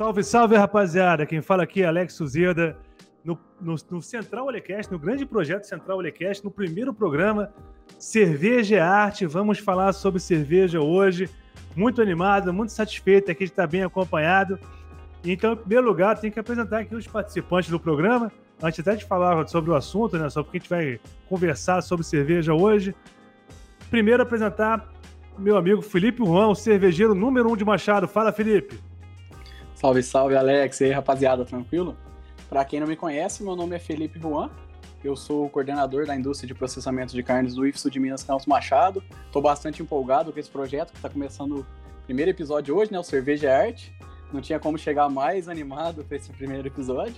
Salve, salve, rapaziada. Quem fala aqui é Alex Suzeda, no, no, no Central Olecast, no grande projeto Central Olecast, no primeiro programa Cerveja é Arte. Vamos falar sobre cerveja hoje. Muito animado, muito satisfeito aqui de estar bem acompanhado. Então, em primeiro lugar, tem que apresentar aqui os participantes do programa. Antes até de falar sobre o assunto, né? Só porque a gente vai conversar sobre cerveja hoje. Primeiro, apresentar meu amigo Felipe Juan, o cervejeiro número um de Machado. Fala, Felipe. Salve, salve, Alex. E aí, rapaziada, tranquilo? Para quem não me conhece, meu nome é Felipe Juan. Eu sou coordenador da indústria de processamento de carnes do IFSU de Minas Campos Machado. Estou bastante empolgado com esse projeto que está começando o primeiro episódio hoje, né? O Cerveja é Arte. Não tinha como chegar mais animado para esse primeiro episódio.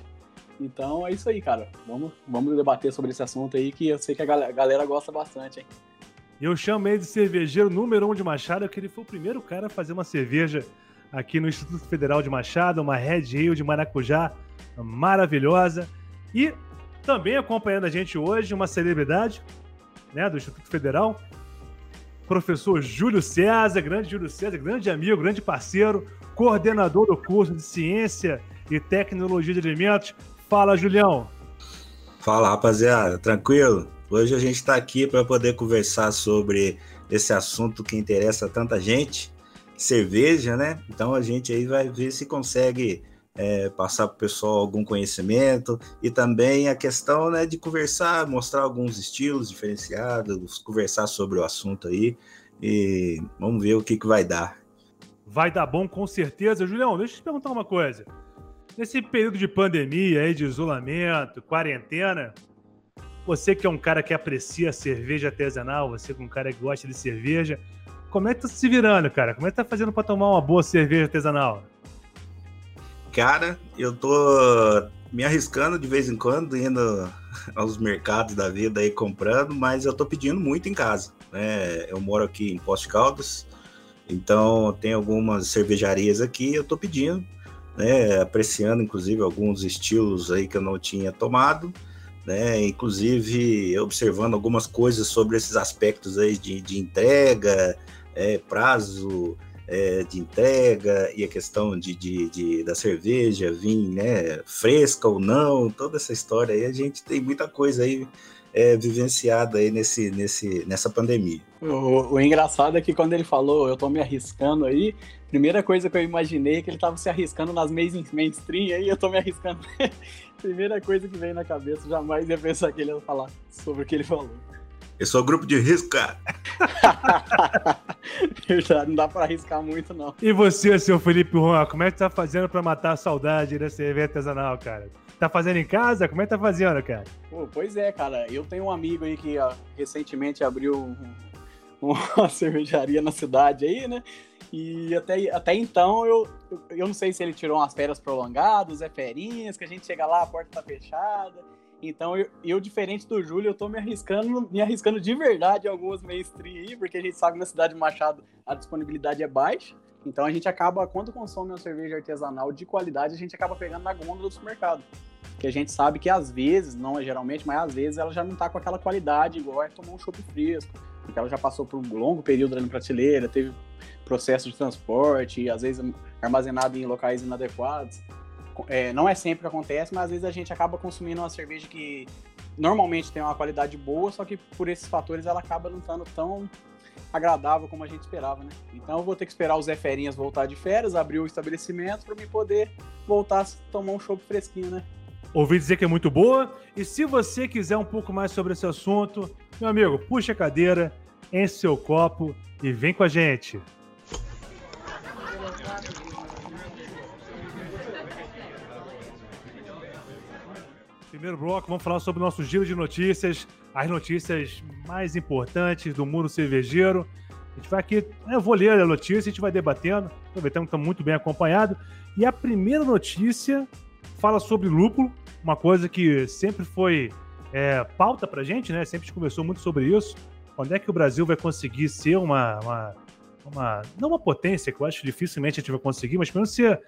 Então é isso aí, cara. Vamos, vamos debater sobre esse assunto aí que eu sei que a galera gosta bastante, hein? Eu chamo ele de cervejeiro número um de Machado, porque ele foi o primeiro cara a fazer uma cerveja aqui no Instituto Federal de Machado, uma Red Ale de maracujá maravilhosa. E também acompanhando a gente hoje, uma celebridade né, do Instituto Federal, professor Júlio César, grande Júlio César, grande amigo, grande parceiro, coordenador do curso de Ciência e Tecnologia de Alimentos. Fala, Julião. Fala, rapaziada, tranquilo? Hoje a gente está aqui para poder conversar sobre esse assunto que interessa tanta gente, cerveja, né? Então a gente aí vai ver se consegue é, passar para o pessoal algum conhecimento e também a questão né, de conversar, mostrar alguns estilos diferenciados, conversar sobre o assunto aí e vamos ver o que, que vai dar. Vai dar bom com certeza. Julião, deixa eu te perguntar uma coisa. Nesse período de pandemia, aí, de isolamento, quarentena, você que é um cara que aprecia cerveja artesanal, você que é um cara que gosta de cerveja, como é que tá se virando, cara? Como é que tá fazendo para tomar uma boa cerveja artesanal? Cara, eu tô me arriscando de vez em quando, indo aos mercados da vida aí comprando, mas eu tô pedindo muito em casa. Né? Eu moro aqui em Poste Caldas, então tem algumas cervejarias aqui, eu tô pedindo, né? Apreciando, inclusive, alguns estilos aí que eu não tinha tomado, né? Inclusive observando algumas coisas sobre esses aspectos aí de, de entrega, é, prazo é, de entrega e a questão de, de, de, da cerveja vir né, fresca ou não, toda essa história aí, a gente tem muita coisa aí é, vivenciada aí nesse, nesse, nessa pandemia. O, o, engraçado é que quando ele falou, eu tô me arriscando aí, primeira coisa que eu imaginei é que ele tava se arriscando nas mainstream aí, eu tô me arriscando. primeira coisa que veio na cabeça, jamais ia pensar que ele ia falar sobre o que ele falou. Eu sou grupo de risco, cara. Verdade, não dá pra arriscar muito, não. E você, seu Felipe Juan, como é que tá fazendo pra matar a saudade da cerveja artesanal, cara? Tá fazendo em casa? Como é que tá fazendo, cara? Pô, pois é, cara. Eu tenho um amigo aí que ó, recentemente abriu um, uma cervejaria na cidade aí, né? E até, até então eu, eu não sei se ele tirou umas férias prolongadas, é ferinhas, que a gente chega lá, a porta tá fechada. Então, eu, eu, diferente do Júlio, eu tô me arriscando, me arriscando de verdade em algumas mainstream aí, porque a gente sabe que na cidade de Machado a disponibilidade é baixa. Então a gente acaba, quando consome uma cerveja artesanal de qualidade, a gente acaba pegando na gôndola do supermercado. Que a gente sabe que às vezes, não é geralmente, mas às vezes ela já não tá com aquela qualidade igual é tomar um chopp fresco. Porque ela já passou por um longo período na prateleira, teve processo de transporte, às vezes armazenado em locais inadequados é, não é sempre que acontece, mas às vezes a gente acaba consumindo uma cerveja que normalmente tem uma qualidade boa, só que por esses fatores ela acaba não estando tão agradável como a gente esperava, né? Então eu vou ter que esperar o Zé Ferinhas voltar de férias, abrir o estabelecimento para me poder voltar a tomar um chopp fresquinho, né? Ouvi dizer que é muito boa. E se você quiser um pouco mais sobre esse assunto, meu amigo, puxa a cadeira, enche seu copo e vem com a gente. Primeiro bloco, vamos falar sobre o nosso giro de notícias, as notícias mais importantes do mundo cervejeiro. A gente vai aqui, eu vou ler a notícia, a gente vai debatendo, aproveitando que estamos muito bem acompanhado. E a primeira notícia fala sobre lúpulo, uma coisa que sempre foi é, pauta pra gente, né? Sempre a gente conversou muito sobre isso. Quando é que o Brasil vai conseguir ser uma, uma, uma não uma potência, que eu acho que dificilmente a gente vai conseguir, mas pelo menos ser,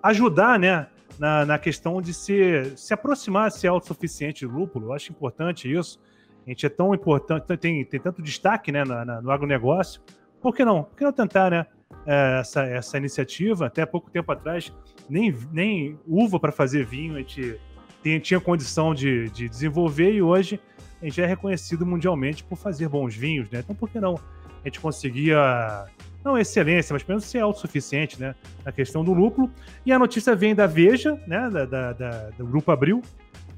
ajudar, né? Na, na questão de se, se aproximar, ser autossuficiente de lúpulo. Eu acho importante isso. A gente é tão importante, tem, tem tanto destaque né, na, na, no agronegócio. Por que não? Por que não tentar, né? é, essa, essa iniciativa. Até pouco tempo atrás, nem, nem uva para fazer vinho a gente tinha, tinha condição de, de desenvolver e hoje a gente é reconhecido mundialmente por fazer bons vinhos, né? Então por que não a gente conseguia não excelência, mas pelo menos ser autossuficiente, né? Na questão do lúpulo. E a notícia vem da Veja, né? Da, da, da, do Grupo Abril,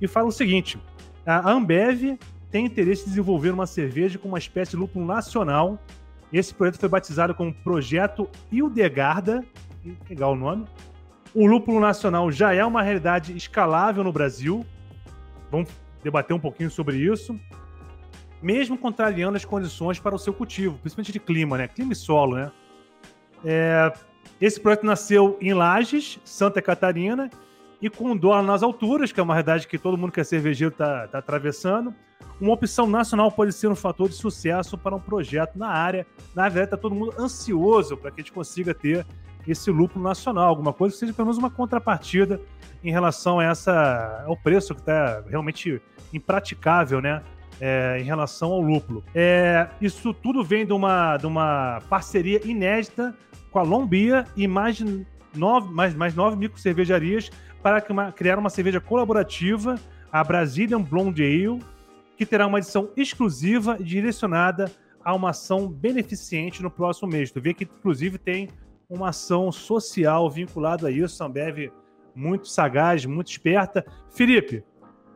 e fala o seguinte: a Ambev tem interesse em desenvolver uma cerveja com uma espécie de lúpulo nacional. Esse projeto foi batizado como Projeto Hildegarda, legal o nome. O lúpulo nacional já é uma realidade escalável no Brasil. Vamos debater um pouquinho sobre isso mesmo contrariando as condições para o seu cultivo, principalmente de clima, né? Clima e solo, né? É, esse projeto nasceu em Lages, Santa Catarina, e com dólar nas alturas, que é uma realidade que todo mundo que é cervejeiro está tá atravessando. Uma opção nacional pode ser um fator de sucesso para um projeto na área. Na verdade, está todo mundo ansioso para que a gente consiga ter esse lucro nacional, alguma coisa que seja pelo menos uma contrapartida em relação a essa, ao preço que está realmente impraticável, né? É, em relação ao lúpulo. É, isso tudo vem de uma, de uma parceria inédita com a Lombia e mais nove, mais, mais nove micro cervejarias para criar uma cerveja colaborativa, a Brazilian Blonde Ale, que terá uma edição exclusiva e direcionada a uma ação beneficente no próximo mês. Tu vê que, inclusive, tem uma ação social vinculada a isso. A Ambev muito sagaz, muito esperta. Felipe,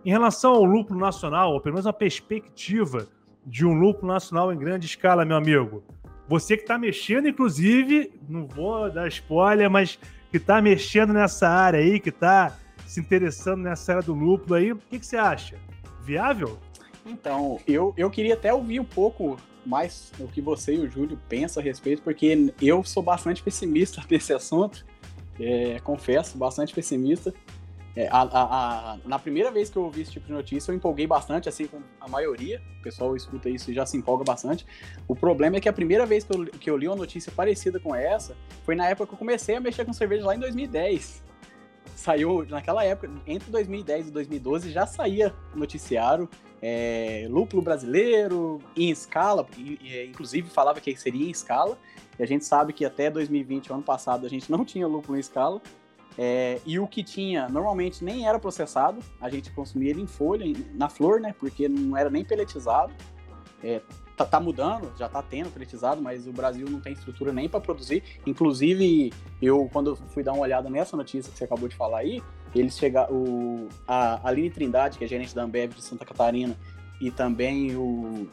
em relação ao lúpulo nacional, ou pelo menos a perspectiva de um lúpulo nacional em grande escala, meu amigo, você que está mexendo, inclusive, não vou dar spoiler, mas que está mexendo nessa área aí, que está se interessando nessa área do lúpulo aí, o que, que você acha? Viável? Então, eu, eu queria até ouvir um pouco mais o que você e o Júlio pensam a respeito, porque eu sou bastante pessimista nesse assunto, é, confesso, bastante pessimista. É, a, a, a, na primeira vez que eu ouvi esse tipo de notícia, eu empolguei bastante, assim como a maioria. O pessoal escuta isso e já se empolga bastante. O problema é que a primeira vez que eu, que eu li uma notícia parecida com essa foi na época que eu comecei a mexer com cerveja lá em 2010. Saiu, naquela época, entre 2010 e 2012, já saía noticiário é, lúpulo brasileiro em escala, inclusive falava que seria em escala. E a gente sabe que até 2020, ano passado, a gente não tinha lúpulo em escala. É, e o que tinha normalmente nem era processado, a gente consumia ele em folha, na flor, né? Porque não era nem peletizado. É, tá, tá, mudando, já tá tendo peletizado, mas o Brasil não tem estrutura nem para produzir. Inclusive, eu, quando fui dar uma olhada nessa notícia que você acabou de falar aí, eles chegaram. A Aline Trindade, que é gerente da Ambev de Santa Catarina, e também o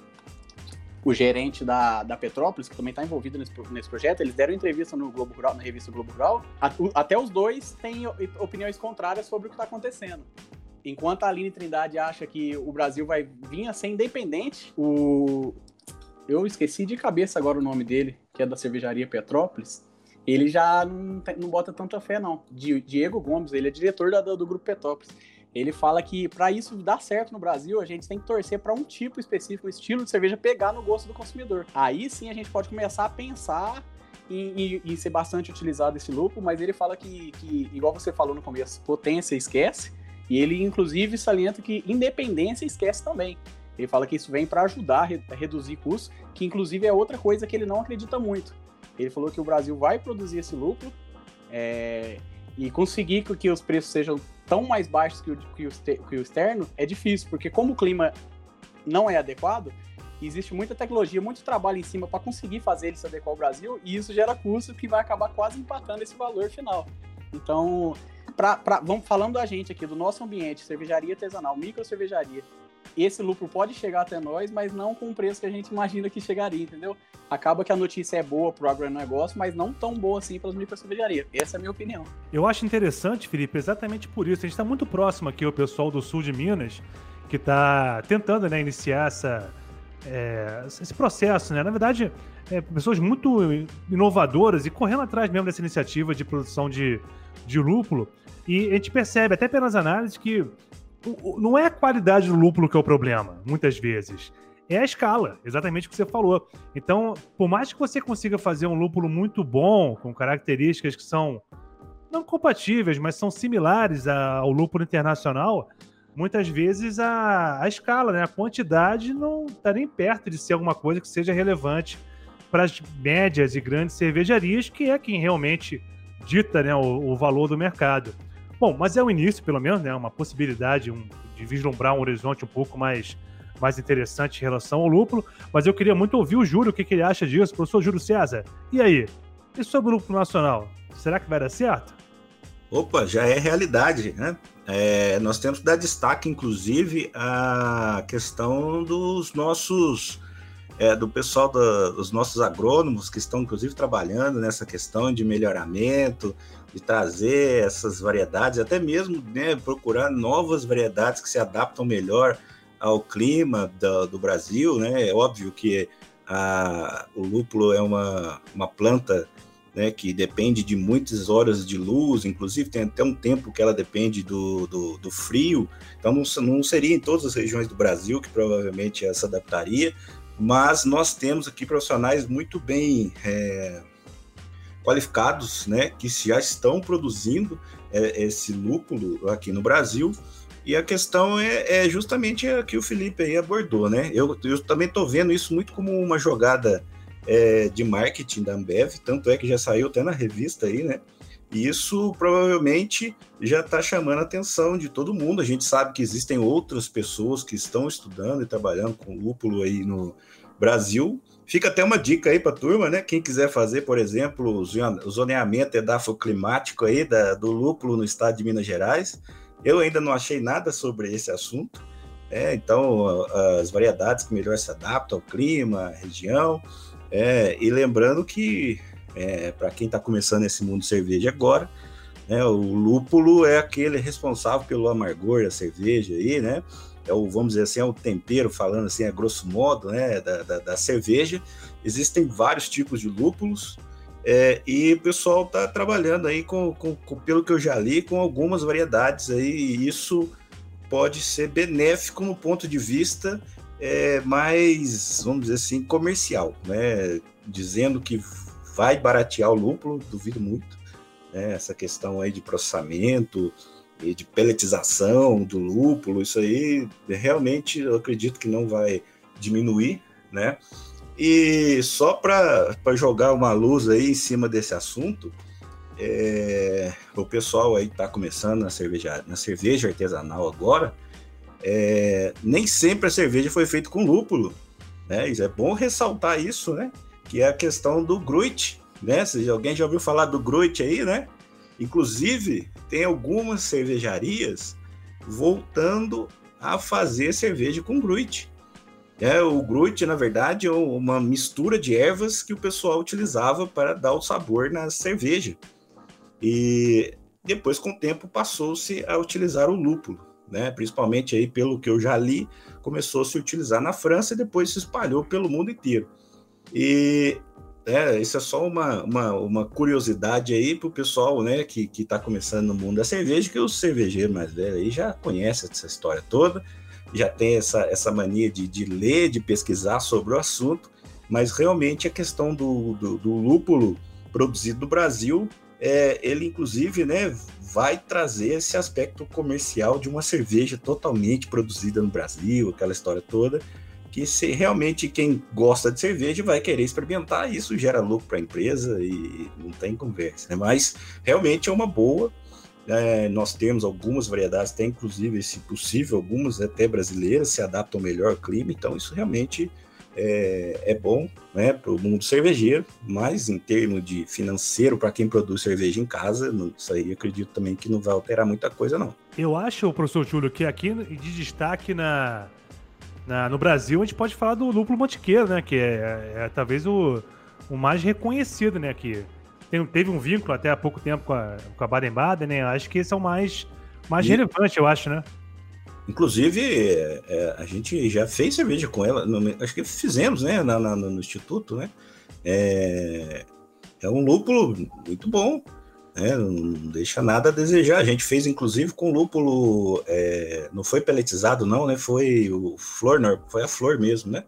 o gerente da, da Petrópolis, que também está envolvido nesse, nesse projeto, eles deram entrevista no Globo Rural, na revista Globo Rural. Até os dois têm opiniões contrárias sobre o que está acontecendo. Enquanto a Aline Trindade acha que o Brasil vai vir a ser independente, o... eu esqueci de cabeça agora o nome dele, que é da cervejaria Petrópolis, ele já não, não bota tanta fé, não. Diego Gomes, ele é diretor da, do Grupo Petrópolis. Ele fala que para isso dar certo no Brasil, a gente tem que torcer para um tipo específico, um estilo de cerveja pegar no gosto do consumidor. Aí sim a gente pode começar a pensar em, em, em ser bastante utilizado esse lúpulo, mas ele fala que, que, igual você falou no começo, potência esquece, e ele inclusive salienta que independência esquece também. Ele fala que isso vem para ajudar a reduzir custos, que inclusive é outra coisa que ele não acredita muito. Ele falou que o Brasil vai produzir esse lúpulo, é, e conseguir que os preços sejam tão mais baixos que o, que o, que o externo é difícil, porque como o clima não é adequado, existe muita tecnologia, muito trabalho em cima para conseguir fazer ele se adequar ao Brasil, e isso gera custo que vai acabar quase empatando esse valor final. Então, pra, pra, vamos falando da gente aqui, do nosso ambiente, cervejaria artesanal, micro cervejaria, esse lucro pode chegar até nós, mas não com o preço que a gente imagina que chegaria, entendeu? Acaba que a notícia é boa para o agronegócio, mas não tão boa assim para as microcervejarias. Essa é a minha opinião. Eu acho interessante, Felipe, exatamente por isso. A gente está muito próximo aqui, o pessoal do sul de Minas, que está tentando né, iniciar essa, é, esse processo, né? Na verdade, é, pessoas muito inovadoras e correndo atrás mesmo dessa iniciativa de produção de, de lúpulo. E a gente percebe, até pelas análises, que não é a qualidade do lúpulo que é o problema, muitas vezes. É a escala, exatamente o que você falou. Então, por mais que você consiga fazer um lúpulo muito bom, com características que são não compatíveis, mas são similares ao lúpulo internacional, muitas vezes a, a escala, né, a quantidade não está nem perto de ser alguma coisa que seja relevante para as médias e grandes cervejarias, que é quem realmente dita né, o, o, valor do mercado. Bom, mas é o início, pelo menos, né, uma possibilidade um, de vislumbrar um horizonte um pouco mais, mais interessante em relação ao lúpulo. Mas eu queria muito ouvir o Júlio, o que, que ele acha disso, professor Júlio César. E aí? E sobre o lúpulo nacional? Será que vai dar certo? Opa, já é realidade, né? É, nós temos que dar destaque, inclusive, à questão dos nossos, é, do pessoal da, dos nossos agrônomos que estão, inclusive, trabalhando nessa questão de melhoramento, de trazer essas variedades, até mesmo né, procurar novas variedades que se adaptam melhor ao clima do, do Brasil, né? É óbvio que a, o lúpulo é uma, uma planta né, que depende de muitas horas de luz, inclusive tem até um tempo que ela depende do, do, do frio, então não, não, seria em todas as regiões do Brasil que provavelmente essa adaptaria, mas nós temos aqui profissionais muito bem é, qualificados, né, que já estão produzindo é, esse lúpulo aqui no Brasil, e a questão é, é justamente a que o Felipe aí abordou, né? Eu, eu também estou vendo isso muito como uma jogada é, de marketing da Ambev, tanto é que já saiu até na revista aí, né? E isso provavelmente já está chamando a atenção de todo mundo. A gente sabe que existem outras pessoas que estão estudando e trabalhando com lúpulo aí no Brasil. Fica até uma dica aí para a turma, né? Quem quiser fazer, por exemplo, o zoneamento edafoclimático aí da, do lúpulo no estado de Minas Gerais. Eu ainda não achei nada sobre esse assunto. É, então, as variedades que melhor se adaptam ao clima, à região. É, e lembrando que, é, para quem está começando esse mundo de cerveja agora, né, o lúpulo é aquele responsável pelo amargor da cerveja aí, né? É o, vamos dizer assim, é o tempero, falando assim, a grosso modo, né, da, da, da cerveja. Existem vários tipos de lúpulos, é, e o pessoal está trabalhando aí com, com, com, pelo que eu já li, com algumas variedades aí, e isso pode ser benéfico no ponto de vista é, mais, vamos dizer assim, comercial, né? Dizendo que vai baratear o lúpulo, duvido muito. Né? Essa questão aí de processamento e de peletização do lúpulo, isso aí realmente eu acredito que não vai diminuir, né? E só para jogar uma luz aí em cima desse assunto, é, o pessoal aí está começando na cerveja, na cerveja artesanal agora, é, nem sempre a cerveja foi feita com lúpulo, né? Isso é bom ressaltar isso, né? Que é a questão do Gruit, né? Se alguém já ouviu falar do Gruit aí, né? Inclusive, tem algumas cervejarias voltando a fazer cerveja com Gruit. É, o Gruit, na verdade, é uma mistura de ervas que o pessoal utilizava para dar o sabor na cerveja. E depois, com o tempo, passou-se a utilizar o lúpulo né? Principalmente aí pelo que eu já li, começou a se utilizar na França e depois se espalhou pelo mundo inteiro. E é, isso é só uma, uma, uma curiosidade aí para o pessoal né, que está começando no mundo da cerveja, que os cervejeiros mais velhos aí já conhecem essa história toda, já tem essa, essa mania de, de ler, de pesquisar sobre o assunto, mas realmente a questão do, do, do lúpulo produzido no Brasil é, ele inclusive né, vai trazer esse aspecto comercial de uma cerveja totalmente produzida no Brasil, aquela história toda, que se realmente quem gosta de cerveja vai querer experimentar, isso gera lucro para a empresa e não tem conversa. Né? Mas realmente é uma boa. É, nós temos algumas variedades, tem inclusive, se possível, algumas até brasileiras se adaptam melhor ao clima, então isso realmente é, é bom né, para o mundo cervejeiro, mas em termos de financeiro, para quem produz cerveja em casa, isso aí acredito também que não vai alterar muita coisa, não. Eu acho, professor Júlio, que aqui de destaque na, na, no Brasil a gente pode falar do lúpulo mantiqueiro, né? Que é, é, é talvez o, o mais reconhecido, né? Que tem, teve um vínculo até há pouco tempo com a, com a Baden-Baden, né? Acho que esse é o mais, mais e... relevante, eu acho, né? Inclusive, é, é, a gente já fez cerveja com ela, no, acho que fizemos, né, na, na, no Instituto, né? É, é um lúpulo muito bom, né? Não deixa nada a desejar. A gente fez, inclusive, com lúpulo, é, não foi peletizado, não, né? Foi o flor, foi a flor mesmo, né?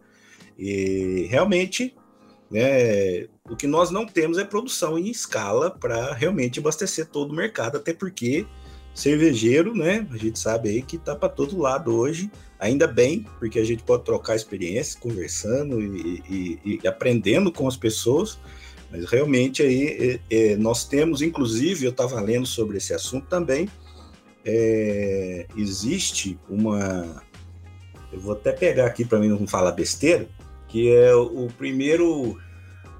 E realmente, né, o que nós não temos é produção em escala para realmente abastecer todo o mercado, até porque cervejeiro, né? A gente sabe aí que tá para todo lado hoje. Ainda bem, porque a gente pode trocar experiência, conversando e, e, e aprendendo com as pessoas. Mas realmente aí é, é, nós temos, inclusive, eu estava lendo sobre esse assunto também. É, existe uma. Eu vou até pegar aqui para mim não falar besteira, que é o primeiro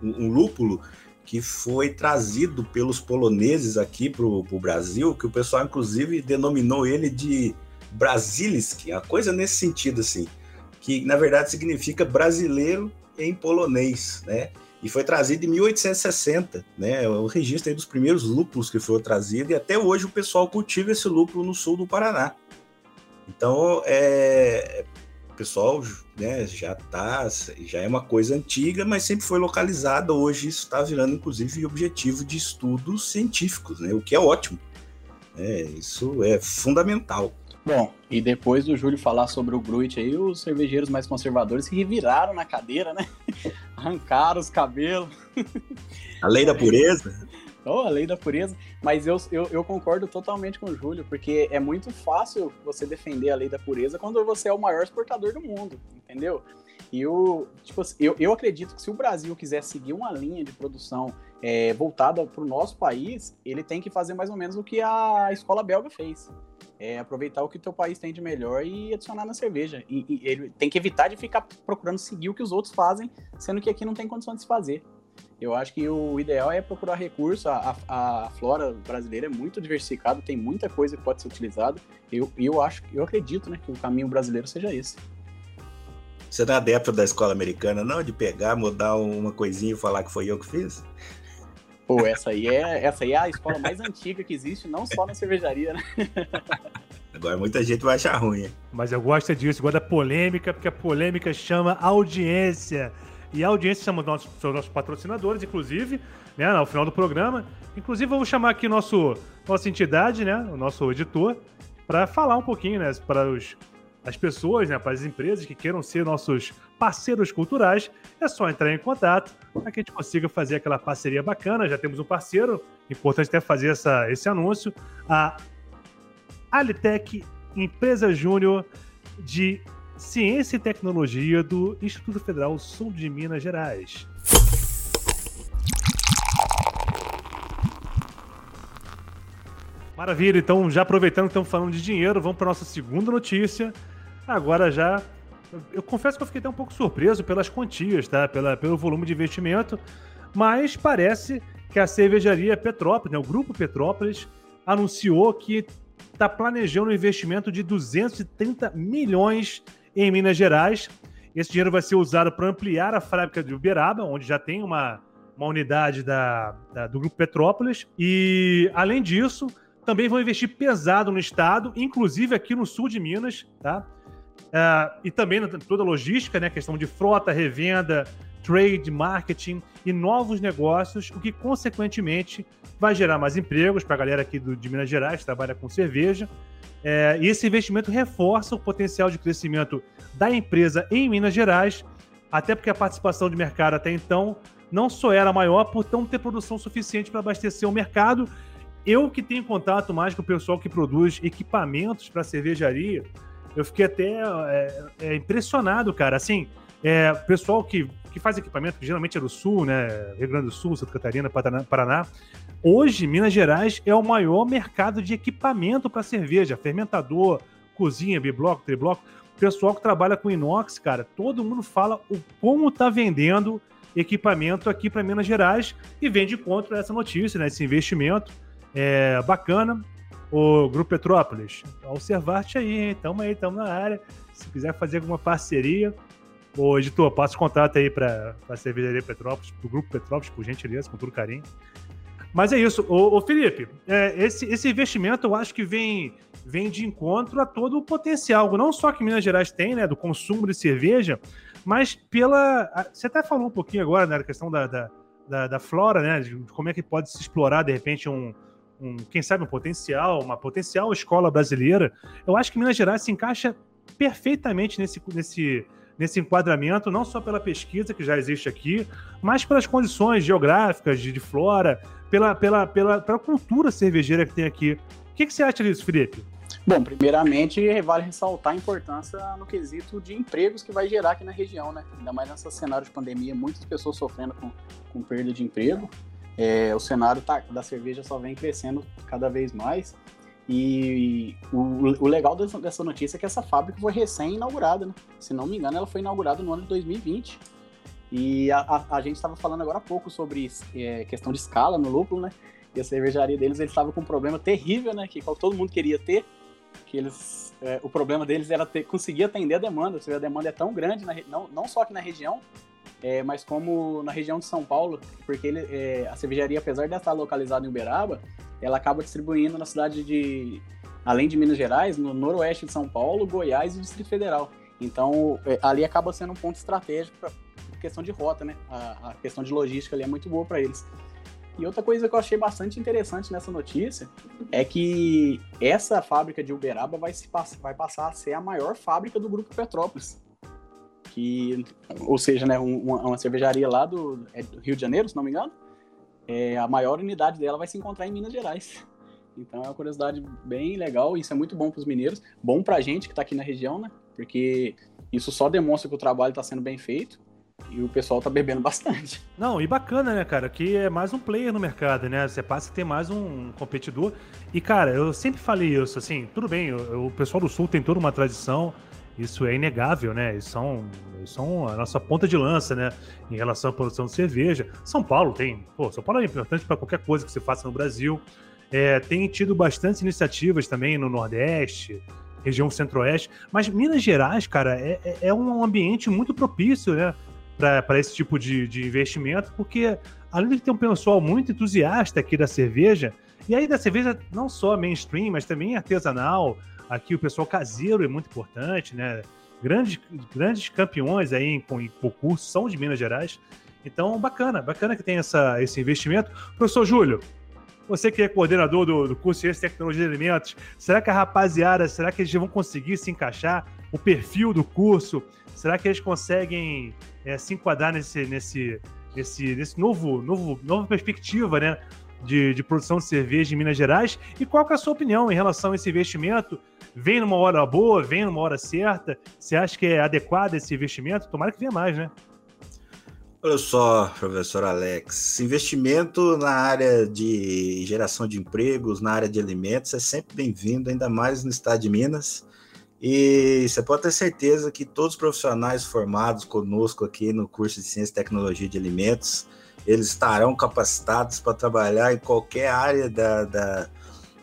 um, um lúpulo que foi trazido pelos poloneses aqui para o Brasil, que o pessoal inclusive denominou ele de Brasiliski, uma coisa nesse sentido assim, que na verdade significa brasileiro em polonês, né? E foi trazido em 1860, né? É o registro dos primeiros lúpulos que foi trazido e até hoje o pessoal cultiva esse lúpulo no sul do Paraná. Então, é, pessoal né, já tá, já é uma coisa antiga, mas sempre foi localizada. Hoje isso está virando, inclusive, objetivo de estudos científicos, né, o que é ótimo. É, isso é fundamental. Bom, e depois do Júlio falar sobre o Gruit aí, os cervejeiros mais conservadores se reviraram na cadeira, né? Arrancaram os cabelos. A lei da pureza? Oh, a lei da pureza. Mas eu, eu, eu, concordo totalmente com o Júlio, porque é muito fácil você defender a lei da pureza quando você é o maior exportador do mundo, entendeu? E eu, tipo, assim, eu, eu acredito que se o Brasil quiser seguir uma linha de produção é, voltada para o nosso país, ele tem que fazer mais ou menos o que a escola belga fez. É aproveitar o que o teu país tem de melhor e adicionar na cerveja. E, e ele tem que evitar de ficar procurando seguir o que os outros fazem, sendo que aqui não tem condição de se fazer. Eu acho que o ideal é procurar recurso. A, a, a flora brasileira é muito diversificada, tem muita coisa que pode ser utilizada. Eu, eu acho, eu acredito, né, que o caminho brasileiro seja esse. Você não é adepto da escola americana, não? De pegar, mudar uma coisinha e falar que foi eu que fiz? Pô, essa aí é, essa aí é a escola mais antiga que existe, não só na cervejaria, né? Agora muita gente vai achar ruim. Mas eu gosto disso, gosto da polêmica, porque a polêmica chama audiência. E a audiência chama os nossos, os nossos patrocinadores, inclusive, né, ao final do programa. Inclusive, vamos chamar aqui nosso, nossa entidade, né, o nosso editor, para falar um pouquinho, né, para os, as pessoas, né, para as empresas que queiram ser nossos parceiros culturais. É só entrar em contato para que a gente consiga fazer aquela parceria bacana. Já temos um parceiro, importante até fazer essa, esse anúncio, a Alitec Empresa Júnior de Ciência e Tecnologia do Instituto Federal Sul de Minas Gerais. Maravilha, então já aproveitando que estamos falando de dinheiro, vamos para nossa segunda notícia. Agora já. Eu confesso que eu fiquei até um pouco surpreso pelas quantias, tá? Pela, pelo volume de investimento, mas parece que a cervejaria Petrópolis, né, o Grupo Petrópolis, anunciou que está planejando um investimento de 230 milhões em Minas Gerais. Esse dinheiro vai ser usado para ampliar a fábrica de Uberaba, onde já tem uma, uma unidade da, da, do Grupo Petrópolis. E, além disso, também vão investir pesado no estado, inclusive aqui no sul de Minas, tá? Uh, e também toda a logística, né? Questão de frota, revenda, trade, marketing e novos negócios, o que consequentemente vai gerar mais empregos para a galera aqui do, de Minas Gerais que trabalha com cerveja é, e esse investimento reforça o potencial de crescimento da empresa em Minas Gerais, até porque a participação de mercado até então não só era maior por não ter produção suficiente para abastecer o mercado. Eu que tenho contato mais com o pessoal que produz equipamentos para cervejaria, eu fiquei até é, é, impressionado, cara. Assim, é, pessoal que, que faz equipamento, que geralmente é do Sul, né? Rio Grande do Sul, Santa Catarina, Paraná, Hoje, Minas Gerais é o maior mercado de equipamento para cerveja, fermentador, cozinha, bibloco, tribloco. Pessoal que trabalha com inox, cara, todo mundo fala o como tá vendendo equipamento aqui para Minas Gerais e vem de contra essa notícia, né? Esse investimento é bacana. O Grupo Petrópolis, observar-te aí, estamos aí, estamos na área. Se quiser fazer alguma parceria, o editor, passa o contato aí para a cervejaria Petrópolis, para o Grupo Petrópolis, por gentileza, com todo carinho. Mas é isso. Ô, ô Felipe, é, esse, esse investimento eu acho que vem, vem de encontro a todo o potencial, não só que Minas Gerais tem, né, do consumo de cerveja, mas pela. Você até falou um pouquinho agora, né, da questão da, da, da, da flora, né, de como é que pode se explorar, de repente, um, um, quem sabe, um potencial, uma potencial escola brasileira. Eu acho que Minas Gerais se encaixa perfeitamente nesse, nesse, nesse enquadramento, não só pela pesquisa que já existe aqui, mas pelas condições geográficas de, de flora, pela, pela, pela, pela cultura cervejeira que tem aqui que, que você acha disso, Felipe? Bom, primeiramente, vale ressaltar a importância no quesito de empregos que vai gerar aqui na região, né? Ainda mais nesse cenário de pandemia, muitas pessoas sofrendo com, com perda de emprego. O cenário tá, da cerveja só vem crescendo cada vez mais. E o, o legal dessa, notícia é que essa fábrica foi recém-inaugurada, né? Se não me engano, ela foi inaugurada no ano de 2020. E a, a, a gente estava falando agora há pouco sobre é, questão de escala no lúpulo, né? E a cervejaria deles, eles com um problema terrível, né? Que todo mundo queria ter, que eles, é, o problema deles era ter, conseguir atender a demanda. Seja, a demanda é tão grande, na, não, não só aqui na região, é, mas como na região de São Paulo, porque ele, é, a cervejaria, apesar de estar localizada em Uberaba, ela acaba distribuindo na cidade de, além de Minas Gerais, no noroeste de São Paulo, Goiás e Distrito Federal. Então, é, ali acaba sendo um ponto estratégico para questão de rota, né? A, a, questão de logística ali é muito boa para eles. E outra coisa que eu achei bastante interessante nessa notícia é que essa fábrica de Uberaba vai, se, vai passar a ser a maior fábrica do Grupo Petrópolis. Que, ou seja, né, uma, uma cervejaria lá do, é do Rio de Janeiro, se não me engano, é, a maior unidade dela vai se encontrar em Minas Gerais. Então é uma curiosidade bem legal, isso é muito bom para os mineiros, bom para a gente que está aqui na região, né? Porque isso só demonstra que o trabalho está sendo bem feito e o pessoal tá bebendo bastante. Não, e bacana, né, cara? Que é mais um player no mercado, né? Você passa a ter mais um competidor. E, cara, eu sempre falei isso, assim, tudo bem, o, pessoal do Sul tem toda uma tradição, isso é inegável, né? Eles são, eles são a nossa ponta de lança, né? Em relação à produção de cerveja. São Paulo tem. Pô, São Paulo é importante para qualquer coisa que você faça no Brasil. É, tem tido bastantes iniciativas também no Nordeste, região Centro-Oeste. Mas Minas Gerais, cara, é, é, é um ambiente muito propício, né? Para esse tipo de, de investimento, porque além de ter um pessoal muito entusiasta aqui da cerveja, e aí da cerveja não só mainstream, mas também artesanal, Aqui o pessoal caseiro é muito importante, né? Grandes, grandes campeões aí em, em concurso são de Minas Gerais. Então, bacana, bacana que tem essa, esse investimento. Professor Júlio, você que é coordenador do, do curso de Tecnologia de Alimentos, será que a rapaziada, será que eles vão conseguir se encaixar? O perfil do curso, será que eles conseguem é, se enquadrar nesse, nesse, nesse, nesse novo, novo, nova perspectiva, né? De, de produção de cerveja em Minas Gerais. E qual é a sua opinião em relação a esse investimento? Vem numa hora boa, vem numa hora certa? Você acha que é adequado esse investimento? Tomara que venha mais, né? Olha só, professor Alex, investimento na área de geração de empregos, na área de alimentos, é sempre bem-vindo, ainda mais no estado de Minas. E você pode ter certeza que todos os profissionais formados conosco aqui no curso de Ciência e Tecnologia de Alimentos, eles estarão capacitados para trabalhar em qualquer área da, da,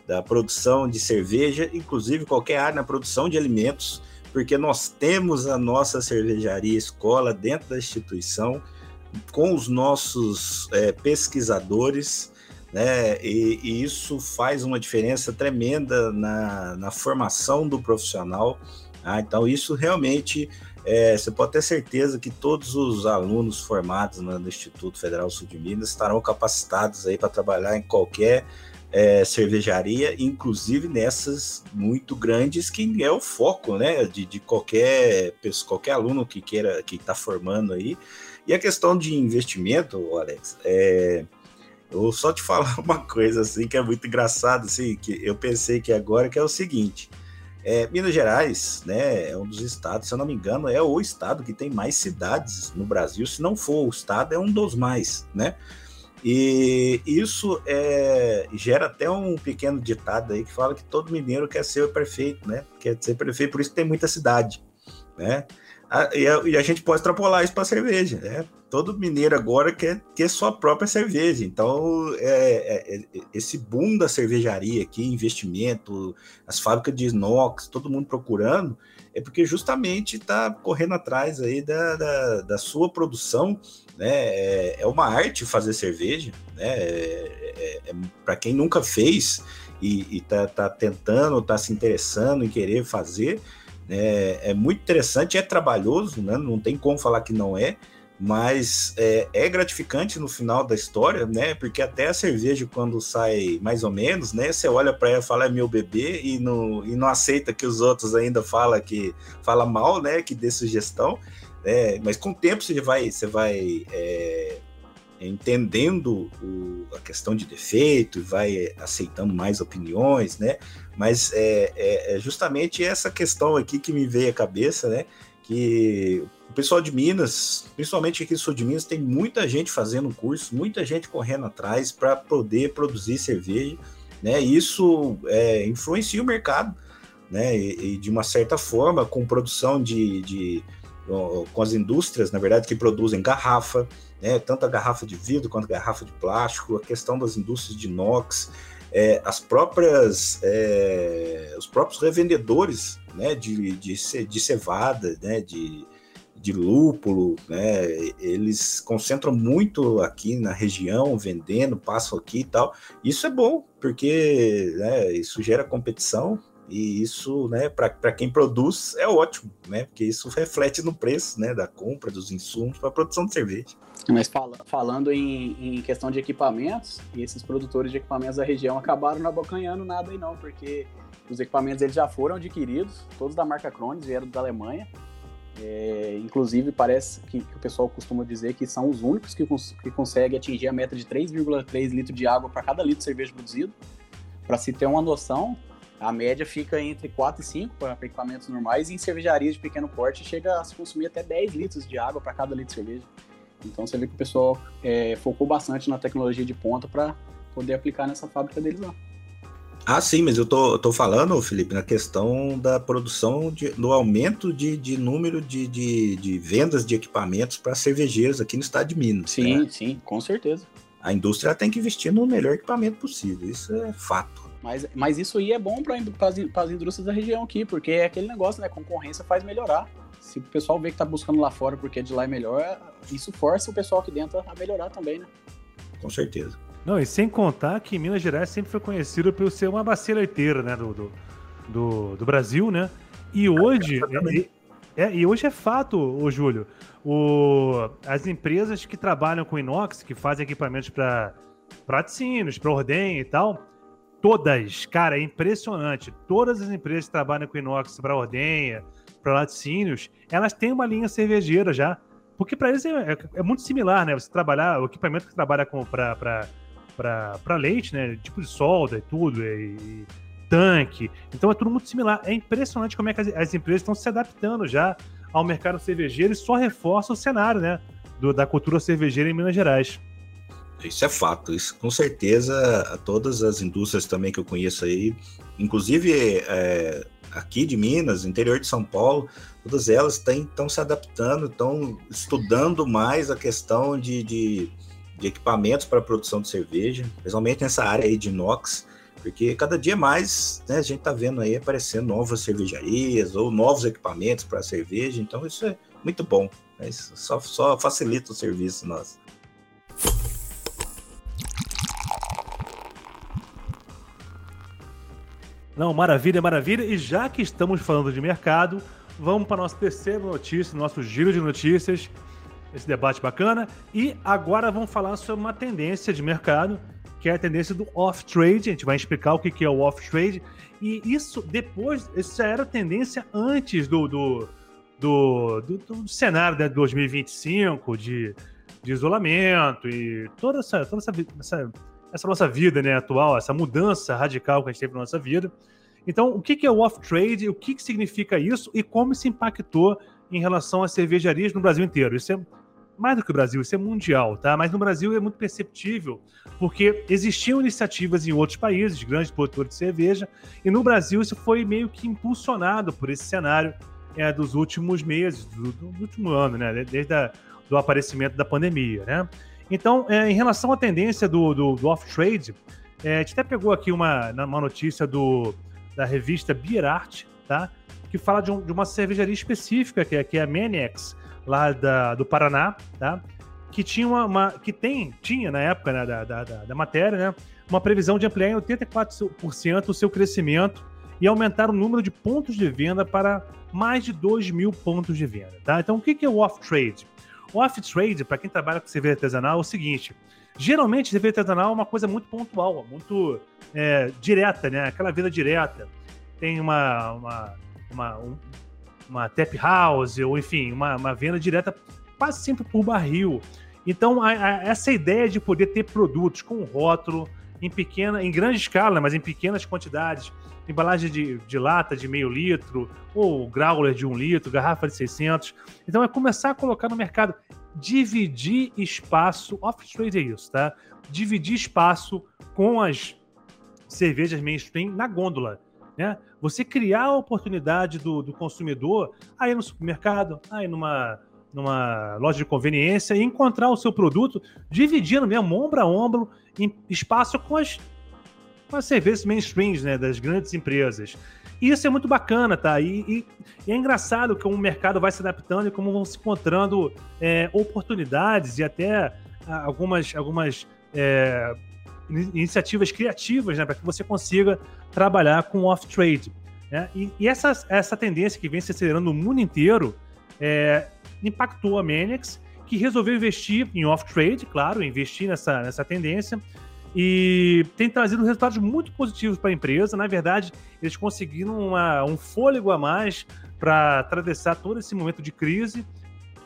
da produção de cerveja, inclusive qualquer área na produção de alimentos, porque nós temos a nossa cervejaria escola dentro da instituição, com os nossos é, pesquisadores, né? E, e, isso faz uma diferença tremenda na, na formação do profissional. Tá? Então, isso realmente é, você pode ter certeza que todos os alunos formados no, no Instituto Federal Sul de Minas estarão capacitados aí para trabalhar em qualquer é, cervejaria, inclusive nessas muito grandes, que é o foco né, de, de qualquer, qualquer aluno que queira, que está formando aí. E a questão de investimento, Alex, é, eu vou só te falar uma coisa assim que é muito engraçado, assim, que eu pensei que agora que é o seguinte. É, Minas Gerais, né, é um dos estados, se eu não me engano, é o estado que tem mais cidades no Brasil. Se não for o estado, é um dos mais, né? E isso é, gera até um pequeno ditado aí que fala que todo mineiro quer ser prefeito, né? Quer ser prefeito, por isso tem muita cidade, né? E a, e a gente pode extrapolar isso para cerveja, né? Todo mineiro agora quer ter sua própria cerveja. Então, é, é, é, esse boom da cervejaria aqui, investimento, as fábricas de inox, todo mundo procurando, é porque justamente está correndo atrás aí da, da, da sua produção né? É, é uma arte fazer cerveja, né? É, é, é para quem nunca fez e, está tá tentando, está se interessando em querer fazer, né? é muito interessante, é trabalhoso, né? Não tem como falar que não é, mas é, é, gratificante no final da história, né? Porque até a cerveja, quando sai mais ou menos, né? Você olha para ela e fala é meu bebê e não, e não aceita que os outros ainda fala que fala mal, né? Que dê sugestão. É, mas com o tempo você vai, você vai é, entendendo o, a questão de defeito, vai aceitando mais opiniões, né? Mas é, é, é, justamente essa questão aqui que me veio à cabeça, né? Que o pessoal de Minas, principalmente aqui sul de Minas, tem muita gente fazendo curso, muita gente correndo atrás para poder produzir cerveja, né? Isso é, influencia o mercado, né? E, e, de uma certa forma, com produção de, de com as indústrias, na verdade, que produzem garrafa, né, tanto a garrafa de vidro quanto a garrafa de plástico, a questão das indústrias de inox, é, as próprias, é, os próprios revendedores né, de, de, de cevada, né, de, de lúpulo, né, eles concentram muito aqui na região, vendendo, passam aqui e tal. Isso é bom, porque né, isso gera competição, e isso, né, para quem produz é ótimo, né? Porque isso reflete no preço, né, da compra dos insumos para a produção de cerveja. Mas fala, falando em, em, questão de equipamentos, esses produtores de equipamentos da região acabaram não abocanhando nada aí não, porque os equipamentos eles já foram adquiridos, todos da marca Cronos, vieram da Alemanha. É, inclusive, parece que, que, o pessoal costuma dizer que são os únicos que, cons que conseguem atingir a meta de 3,3 litros de água para cada litro de cerveja produzido. Para se ter uma noção, a média fica entre 4 e 5 para equipamentos normais e em cervejarias de pequeno porte chega a se consumir até 10 litros de água para cada litro de cerveja. Então você vê que o pessoal é, focou bastante na tecnologia de ponta para poder aplicar nessa fábrica deles lá. Ah, sim, mas eu tô, tô falando, Felipe, na questão da produção, de, do aumento de, de número de, de, de vendas de equipamentos para cervejeiros aqui no estado de Minas. Sim, né? sim, com certeza. A indústria tem que investir no melhor equipamento possível, isso é fato. Mas, mas isso aí é bom para as, as indústrias da região aqui, porque é aquele negócio, né? Concorrência faz melhorar. Se o pessoal vê que tá buscando lá fora porque de lá é melhor, isso força o pessoal aqui dentro a melhorar também, né? Com certeza. Não, e sem contar que Minas Gerais sempre foi conhecido por ser uma bacia leiteira, né? Do, do, do, do Brasil, né? E hoje. É, é, e hoje é fato, ô Júlio. O, as empresas que trabalham com inox, que fazem equipamentos para praticínios, para ordem e tal, todas, cara, é impressionante. Todas as empresas que trabalham com inox para ordenha, para laticínios, elas têm uma linha cervejeira já. Porque para eles é, é, é, muito similar, né? Você trabalhar, o equipamento que trabalha para leite, né? Tipo de solda e tudo, e, tanque. Então é tudo muito similar. É impressionante como é que as, as, empresas estão se adaptando já ao mercado cervejeiro e só reforça o cenário, né? Do, da cultura cervejeira em Minas Gerais. Isso é fato, isso com certeza todas as indústrias também que eu conheço aí, inclusive é, aqui de Minas, interior de São Paulo, todas elas estão se adaptando, estão estudando mais a questão de, de, de equipamentos para produção de cerveja, principalmente nessa área aí de inox, porque cada dia mais né, a gente está vendo aí aparecendo novas cervejarias ou novos equipamentos para cerveja, então isso é muito bom, né? isso só, só facilita o serviço nosso. Não, maravilha, maravilha. E já que estamos falando de mercado, vamos para a nossa terceira notícia, nosso giro de notícias, esse debate bacana. E agora vamos falar sobre uma tendência de mercado, que é a tendência do off-trade. A gente vai explicar o que é o off-trade. E isso depois, isso já era tendência antes do, do, do, do, do cenário de 2025, de, de isolamento e toda essa, toda essa, essa essa nossa vida né, atual, essa mudança radical que a gente teve na nossa vida. Então, o que é o off-trade, o que significa isso e como isso impactou em relação às cervejarias no Brasil inteiro? Isso é mais do que o Brasil, isso é mundial, tá? Mas no Brasil é muito perceptível, porque existiam iniciativas em outros países, grandes produtores de cerveja, e no Brasil isso foi meio que impulsionado por esse cenário é, dos últimos meses, do, do último ano, né? Desde a, do aparecimento da pandemia, né? Então, é, em relação à tendência do, do, do off-trade, é, a gente até pegou aqui uma, uma notícia do, da revista Beer Art, tá? que fala de, um, de uma cervejaria específica, que é, que é a Manex, lá da, do Paraná, tá? que tinha uma, uma, que tem, tinha na época né, da, da, da, matéria, né, uma previsão de ampliar em 84% o seu crescimento e aumentar o número de pontos de venda para mais de 2 mil pontos de venda. Tá? Então, o que é o off-trade? O off-trade, para quem trabalha com cerveja artesanal, é o seguinte: geralmente cerveja artesanal é uma coisa muito pontual, muito é, direta, né? Aquela venda direta. Tem uma, uma, uma, um, uma tap house, ou enfim, uma, uma venda direta quase sempre por barril. Então, a, a, essa ideia de poder ter produtos com rótulo em pequena, em grande escala, mas em pequenas quantidades, embalagem de, de lata de meio litro, ou growler de um litro, garrafa de 600. Então, é começar a colocar no mercado, dividir espaço, off-trade é isso, tá? Dividir espaço com as cervejas mainstream na gôndola. Né? Você criar a oportunidade do, do consumidor aí no supermercado, aí numa, numa loja de conveniência e encontrar o seu produto dividindo mesmo, ombro a ombro, em espaço com as, com as cervejas mainstreams né, das grandes empresas. E isso é muito bacana, tá? E, e, e, é engraçado como o mercado vai se adaptando e como vão se encontrando é, oportunidades e até algumas, algumas é, iniciativas criativas né, para que você consiga trabalhar com off-trade. Né? E, e, essa, essa tendência que vem se acelerando no mundo inteiro é, impactou a Manex, que resolveu investir em off-trade, claro, investir nessa, nessa tendência, e tem trazido resultados muito positivos para a empresa. Na verdade, eles conseguiram uma, um fôlego a mais para atravessar todo esse momento de crise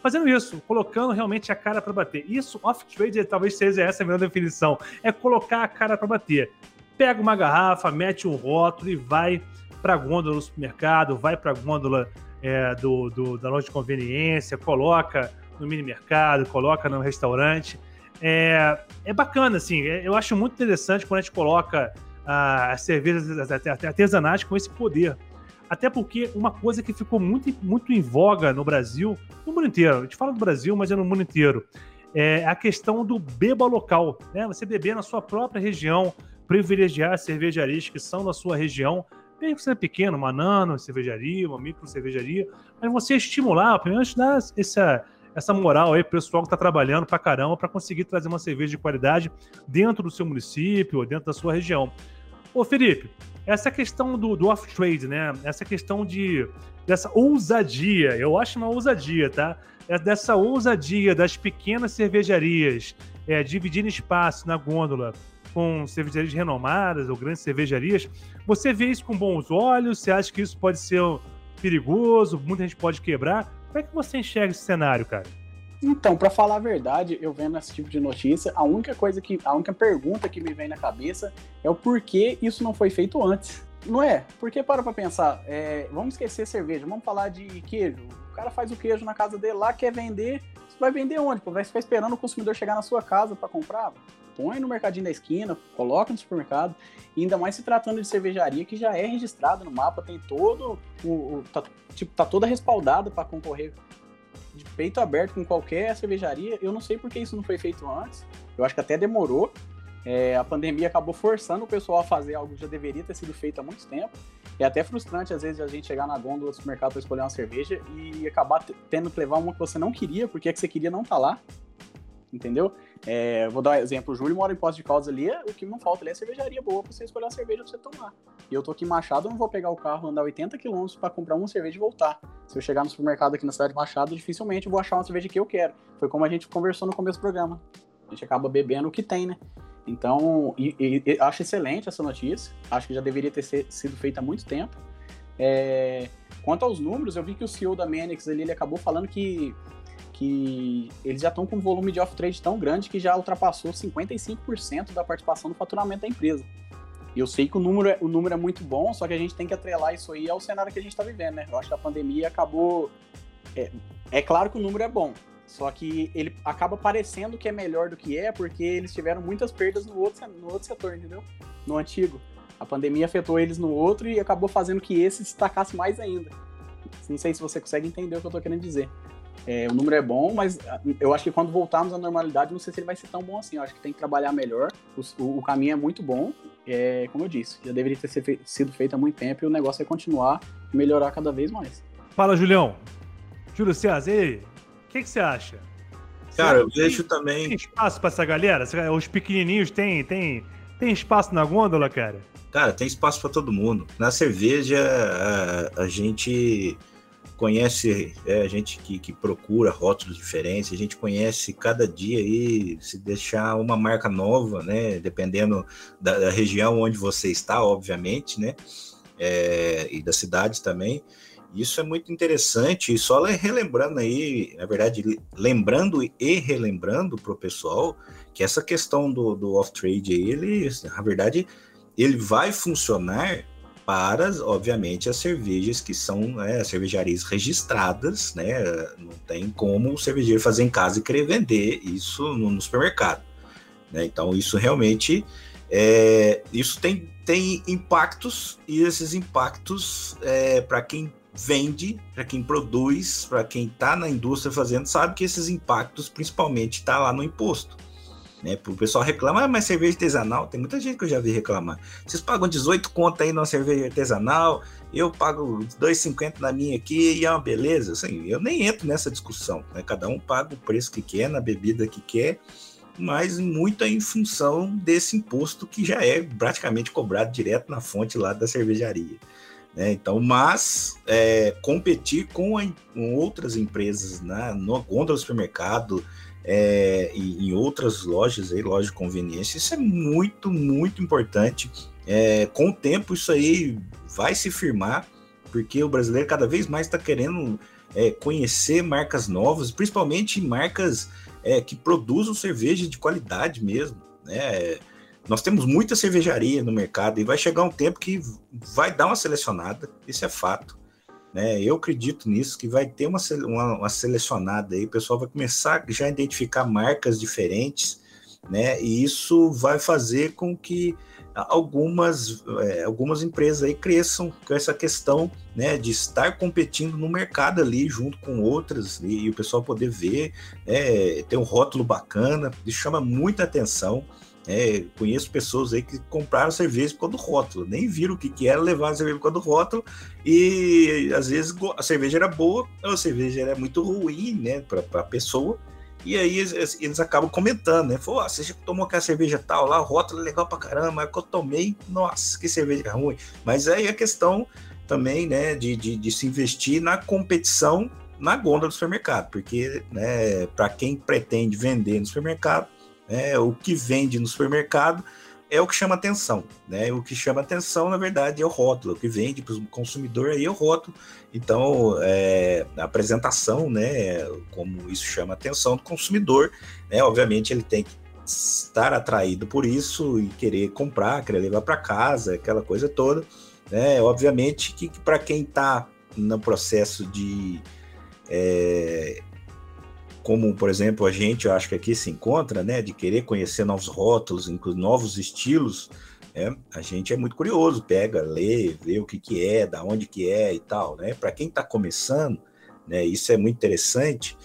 fazendo isso, colocando realmente a cara para bater. Isso, off-trade, talvez seja essa a melhor definição. É colocar a cara para bater. Pega uma garrafa, mete um rótulo e vai para a gôndola do supermercado, vai para a gôndola é, do, do, da loja de conveniência, coloca no mini mercado, coloca no restaurante. É, é bacana, assim, é, eu acho muito interessante quando a gente coloca as cervejas artesanais com esse poder até porque uma coisa que ficou muito, muito em voga no Brasil, no mundo inteiro, a gente fala do Brasil, mas é no mundo inteiro, é a questão do beba local. Né? Você beber na sua própria região, privilegiar cervejarias que são da sua região, mesmo que seja pequeno, uma nano cervejaria, uma micro cervejaria, mas você estimular, pelo menos dar essa, essa moral aí pro pessoal que está trabalhando pra caramba para conseguir trazer uma cerveja de qualidade dentro do seu município ou dentro da sua região. Ô Felipe, essa questão do, do off-trade, né? Essa questão de dessa ousadia, eu acho uma ousadia, tá? É dessa ousadia das pequenas cervejarias é, dividindo espaço na gôndola com cervejarias renomadas ou grandes cervejarias. Você vê isso com bons olhos? Você acha que isso pode ser perigoso? Muita gente pode quebrar? Como é que você enxerga esse cenário, cara? Então, para falar a verdade, eu vendo esse tipo de notícia, a única coisa que, a única pergunta que me vem na cabeça é o porquê isso não foi feito antes. Não é? Porque para pra pensar, é, vamos esquecer cerveja, vamos falar de queijo. O cara faz o queijo na casa dele lá, quer vender, vai vender onde? Vai ficar esperando o consumidor chegar na sua casa para comprar? Põe no mercadinho da esquina, coloca no supermercado, e ainda mais se tratando de cervejaria que já é registrado no mapa, tem todo o, o tá, tipo, tá toda respaldada para concorrer peito aberto com qualquer cervejaria. Eu não sei por que isso não foi feito antes. Eu acho que até demorou. É, a pandemia acabou forçando o pessoal a fazer algo que já deveria ter sido feito há muito tempo. É até frustrante, às vezes, a gente chegar na gôndola do supermercado para escolher uma cerveja e acabar tendo que levar uma que você não queria, porque a que você queria não tá lá entendeu? É, vou dar um exemplo, o Júlio mora em Poços de Caldas ali, o que não falta ali é cervejaria boa pra você escolher uma cerveja pra você tomar. E eu tô aqui em Machado, eu não vou pegar o carro, andar 80 km para comprar uma cerveja e voltar. Se eu chegar no supermercado aqui na cidade de Machado, dificilmente eu vou achar uma cerveja que eu quero. Foi como a gente conversou no começo do programa. A gente acaba bebendo o que tem, né? Então, e, e, e acho excelente essa notícia. Acho que já deveria ter sido feita há muito tempo. É, quanto aos números, eu vi que o CEO da Manix ali, ele acabou falando que que eles já estão com um volume de off-trade tão grande que já ultrapassou 55% da participação no faturamento da empresa. E eu sei que o número, é, o número é muito bom, só que a gente tem que atrelar isso aí ao cenário que a gente está vivendo, né? Eu acho que a pandemia acabou. É, é claro que o número é bom, só que ele acaba parecendo que é melhor do que é, porque eles tiveram muitas perdas no outro, no outro setor, entendeu? No antigo. A pandemia afetou eles no outro e acabou fazendo que esse destacasse mais ainda. Não sei se você consegue entender o que eu estou querendo dizer. É, o número é bom, mas ah, eu acho que quando voltarmos à normalidade, não sei se ele vai ser tão bom assim. Eu acho que tem que trabalhar melhor. O, o caminho é muito bom, é, como eu disse, já deveria ter sido feito há muito tempo e o negócio é continuar e melhorar cada vez mais. Fala, Julião. Júlio César, e aí? O que, que você acha? Cara, eu vejo também. Tem espaço para essa galera? Os pequenininhos têm tem, tem espaço na gôndola, cara? Cara, tem espaço para todo mundo. Na cerveja, a, a gente conhece é, a gente que, que procura rótulos diferentes, a gente conhece cada dia aí, se deixar uma marca nova, né? Dependendo da, da região onde você está, obviamente, né? É, e da cidade também. Isso é muito interessante, e só relembrando aí, na verdade, lembrando e relembrando para o pessoal que essa questão do, do off-trade ele, na verdade, ele vai funcionar para, obviamente, as cervejas que são né, cervejarias registradas, né? Não tem como o cervejeiro fazer em casa e querer vender isso no, no supermercado. Né? Então, isso realmente é, isso tem, tem impactos, e esses impactos, é, para quem vende, para quem produz, para quem está na indústria fazendo, sabe que esses impactos principalmente está lá no imposto. Né? O pessoal reclama, ah, mas cerveja artesanal, tem muita gente que eu já vi reclamar. Vocês pagam 18 conto aí numa cerveja artesanal, eu pago 2,50 na minha aqui e é uma beleza. Assim, eu nem entro nessa discussão. Né? Cada um paga o preço que quer, na bebida que quer, mas muito é em função desse imposto que já é praticamente cobrado direto na fonte lá da cervejaria. Né? Então, mas é, competir com, a, com, outras empresas né? no gôndola do supermercado, é, e em outras lojas, aí, loja de conveniência, isso é muito, muito importante. É, com o tempo, isso aí vai se firmar, porque o brasileiro cada vez mais está querendo é, conhecer marcas novas, principalmente marcas é, que produzam cerveja de qualidade mesmo. Né? Nós temos muita cervejaria no mercado e vai chegar um tempo que vai dar uma selecionada, isso é fato. Né? Eu acredito nisso, que vai ter uma, uma, uma, selecionada aí, o pessoal vai começar já a identificar marcas diferentes, né? E isso vai fazer com que algumas, é, algumas empresas aí cresçam com essa questão né, de estar competindo no mercado ali junto com outras e, e o pessoal poder ver, é, ter um rótulo bacana, isso chama muita atenção. É, conheço pessoas aí que compraram cerveja por causa do rótulo, nem viram o que, que era levar a cerveja por causa do rótulo, e às vezes a cerveja era boa, ou a cerveja era muito ruim, né, para a pessoa, e aí eles, eles, acabam comentando, né? Falou, você já tomou aquela cerveja tal lá, o rótulo é legal pra caramba, mas que eu tomei, nossa, que cerveja ruim. Mas aí a questão também, né, de, de, de se investir na competição na gôndola do supermercado, porque, né, para quem pretende vender no supermercado, né? O que vende no supermercado é o que chama atenção, né? O que chama atenção, na verdade, é o rótulo. O que vende para o consumidor aí é o rótulo. Então, é, a apresentação, né? Como isso chama atenção do consumidor, né? Obviamente, ele tem que estar atraído por isso e querer comprar, querer levar para casa, aquela coisa toda. Né? Obviamente que, que para quem está no processo de é, como, por exemplo, a gente, eu acho que aqui se encontra, né, de querer conhecer novos rótulos, novos estilos, né, a gente é muito curioso, pega, lê, vê o que que é, da onde que é e tal, né? Para quem está começando, né, isso é muito interessante,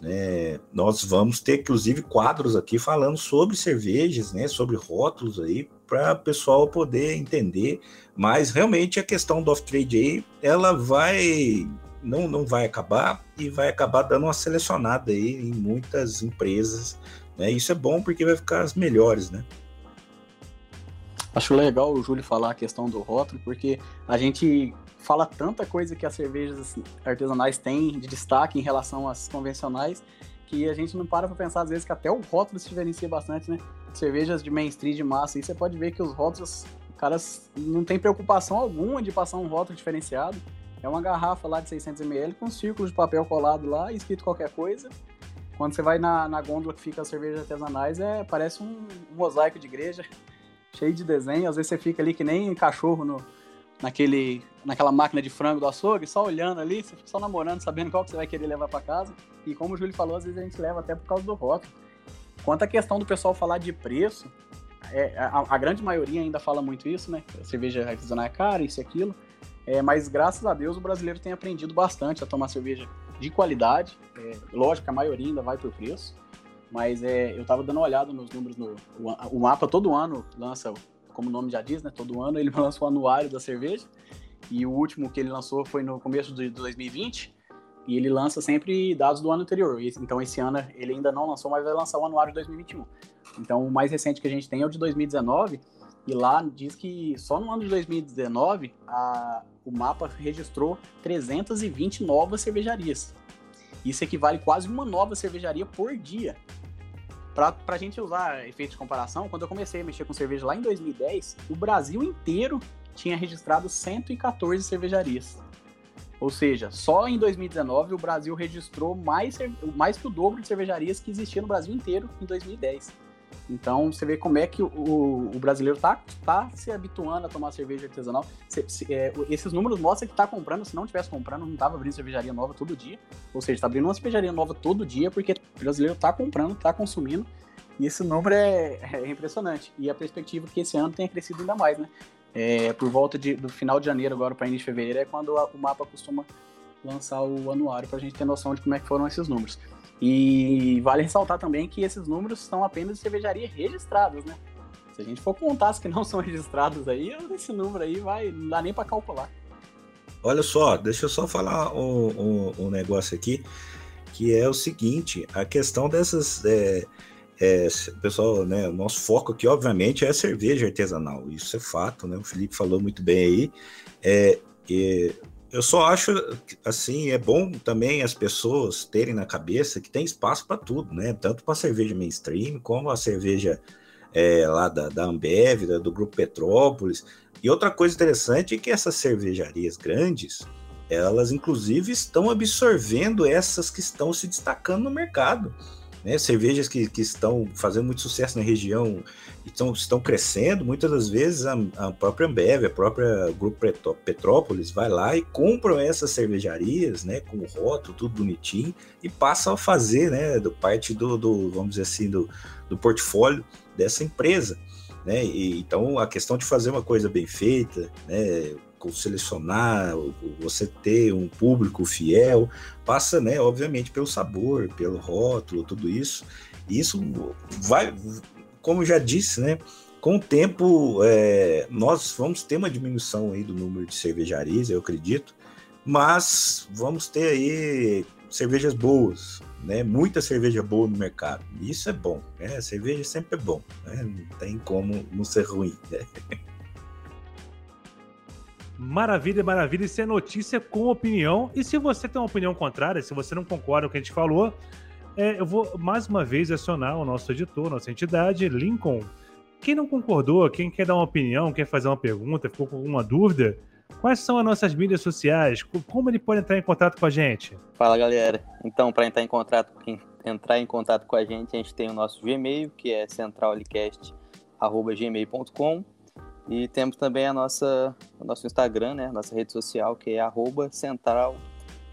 né? Nós vamos ter, inclusive, quadros aqui falando sobre cervejas, né, sobre rótulos aí, para o pessoal poder entender, mas realmente a questão do off-trade aí, ela vai não, não vai acabar e vai acabar dando uma selecionada aí em muitas empresas. Né? Isso é bom porque vai ficar as melhores, né? Acho legal o Júlio falar a questão do rótulo, porque a gente fala tanta coisa que as cervejas artesanais têm de destaque em relação às convencionais, que a gente não para para pensar às vezes que até o rótulo se diferencia bastante, né? Cervejas de mainstream de massa, e você pode ver que os rótulos, caras não tem preocupação alguma de passar um rótulo diferenciado. É uma garrafa lá de 600ml com um círculo de papel colado lá, escrito qualquer coisa. Quando você vai na, na gôndola que fica as cervejas artesanais, é, parece um, um mosaico de igreja, cheio de desenho. Às vezes você fica ali que nem cachorro no, naquele, naquela máquina de frango do açougue, só olhando ali, você fica só namorando, sabendo qual que você vai querer levar para casa. E como o Júlio falou, às vezes a gente leva até por causa do rótulo. Quanto à questão do pessoal falar de preço, é, a, a, grande maioria ainda fala muito isso, né? A cerveja artesanal é cara, isso e aquilo. É, mas graças a Deus o brasileiro tem aprendido bastante a tomar cerveja de qualidade. É, lógico a maioria ainda vai por preço, mas é, eu estava dando uma olhada nos números. No, o, o, mapa todo ano lança, como o nome já diz, né? Todo ano ele lança o anuário da cerveja. E o último que ele lançou foi no começo de 2020. E ele lança sempre dados do ano anterior. Então esse ano ele ainda não lançou, mas vai lançar o anuário de 2021. Então o mais recente que a gente tem é o de 2019. E lá diz que só no ano de 2019 a, o mapa registrou 320 novas cervejarias. Isso equivale quase uma nova cervejaria por dia. Para a gente usar efeito de comparação, quando eu comecei a mexer com cerveja lá em 2010, o Brasil inteiro tinha registrado 114 cervejarias. Ou seja, só em 2019 o Brasil registrou mais, mais que o dobro de cervejarias que existia no Brasil inteiro em 2010. Então você vê como é que o, o brasileiro tá, tá se habituando a tomar cerveja artesanal. Se, se, é, esses números mostram que tá comprando, se não tivesse comprando, não tava abrindo cervejaria nova todo dia. Ou seja, tá abrindo uma cervejaria nova todo dia, porque o brasileiro tá comprando, tá consumindo. E esse número é, é impressionante. E a perspectiva que esse ano tenha crescido ainda mais, né? É, por volta de, do final de janeiro agora para início de fevereiro é quando a, o mapa costuma lançar o anuário para a gente ter noção de como é que foram esses números. E vale ressaltar também que esses números são apenas de cervejaria registradas, né? Se a gente for contar as que não são registradas aí, esse número aí vai, não dá nem para calcular. Olha só, deixa eu só falar um, um, um, negócio aqui, que é o seguinte, a questão dessas... É, é, pessoal, né, o nosso foco aqui, obviamente, é cerveja artesanal, isso é fato, né? O Felipe falou muito bem aí. É, eu só acho, assim, é bom também as pessoas terem na cabeça que tem espaço para tudo, né? Tanto para cerveja mainstream, como a cerveja é, lá da, da Ambev, da, do Grupo Petrópolis. E outra coisa interessante é que essas cervejarias grandes, elas inclusive estão absorvendo essas que estão se destacando no mercado né? Cervejas que, que estão fazendo muito sucesso na região estão, estão crescendo. Muitas das vezes a, a própria Ambev, a própria Grupo Petrópolis vai lá e compram essas cervejarias, né? Com o rótulo, tudo bonitinho, e passam a fazer, né? Do, parte do, do, vamos dizer assim, do, do portfólio dessa empresa. Né? E, então a questão de fazer uma coisa bem feita, né? Selecionar, você ter um público fiel, passa, né, obviamente, pelo sabor, pelo rótulo, tudo isso. E isso vai, como já disse, né, com o tempo, é, nós vamos ter uma diminuição aí do número de cervejarias, eu acredito, mas vamos ter aí cervejas boas, né? Muita cerveja boa no mercado. Isso é bom, né? cerveja sempre é bom, né? Não tem como não ser ruim, né? Maravilha, maravilha. Isso é notícia com opinião. E se você tem uma opinião contrária, se você não concorda com o que a gente falou, é, eu vou mais uma vez acionar o nosso editor, nossa entidade, Lincoln. Quem não concordou, quem quer dar uma opinião, quer fazer uma pergunta, ficou com alguma dúvida, quais são as nossas mídias sociais? Como ele pode entrar em contato com a gente? Fala galera. Então, para entrar em contato, entrar em contato com a gente, a gente tem o nosso Gmail, que é centralicast.gmail.com e temos também a nossa, o nosso Instagram, né? Nossa rede social, que é arroba central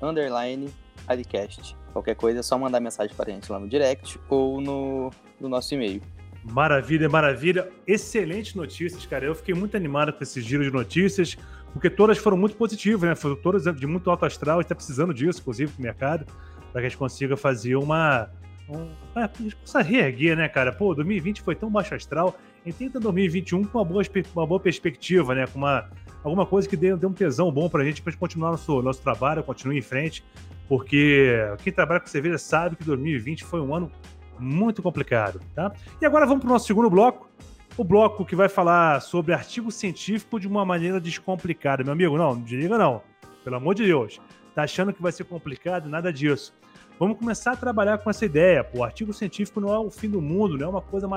underline adcast. Qualquer coisa é só mandar mensagem para a gente lá no direct ou no, no nosso e-mail. Maravilha, maravilha. Excelentes notícias, cara. Eu fiquei muito animado com esse giro de notícias, porque todas foram muito positivas, né? Foram todas de muito alto astral, e está precisando disso, inclusive, para o mercado, para que a gente consiga fazer uma. Um, a gente possa reerguer, né, cara? Pô, 2020 foi tão baixo astral tenta 2021 com uma boa, uma boa perspectiva, né? Com uma, alguma coisa que dê, dê um tesão bom pra gente, pra gente continuar nosso, nosso trabalho, continuar em frente, porque quem trabalha com cerveja sabe que 2020 foi um ano muito complicado, tá? E agora vamos pro nosso segundo bloco, o bloco que vai falar sobre artigo científico de uma maneira descomplicada. Meu amigo, não, não desliga não, pelo amor de Deus. Tá achando que vai ser complicado? Nada disso. Vamos começar a trabalhar com essa ideia. O artigo científico não é o fim do mundo, não é uma coisa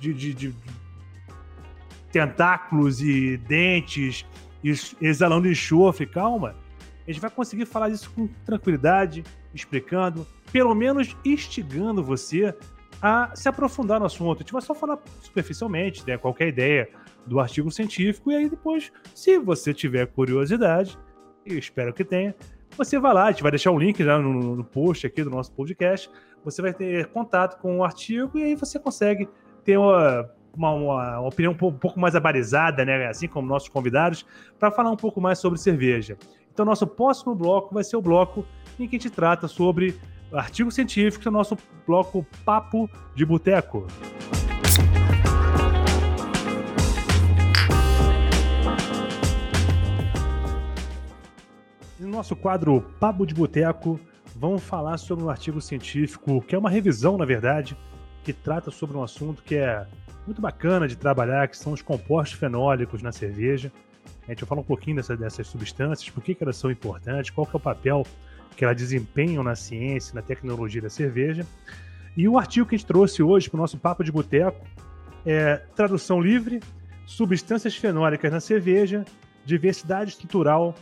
de, de, de tentáculos e dentes exalando enxofre, calma. A gente vai conseguir falar isso com tranquilidade, explicando, pelo menos instigando você a se aprofundar no assunto. A gente vai só falar superficialmente, né, qualquer ideia do artigo científico, e aí depois, se você tiver curiosidade, eu espero que tenha, você vai lá, a gente vai deixar o link já no, no post aqui do nosso podcast, você vai ter contato com o artigo e aí você consegue ter uma, uma, uma, opinião um pouco mais abalizada, né, assim como nossos convidados, para falar um pouco mais sobre cerveja. Então, nosso próximo bloco vai ser o bloco em que a gente trata sobre artigos científicos, o nosso bloco Papo de Boteco. No nosso quadro Papo de Boteco, vamos falar sobre um artigo científico que é uma revisão, na verdade, que trata sobre um assunto que é muito bacana de trabalhar, que são os compostos fenólicos na cerveja. A gente vai falar um pouquinho dessa, dessas substâncias, por que, que elas são importantes, qual que é o papel que elas desempenham na ciência, na tecnologia da cerveja. E o artigo que a gente trouxe hoje para o nosso Papo de Boteco é Tradução Livre, Substâncias Fenólicas na Cerveja, Diversidade Estrutural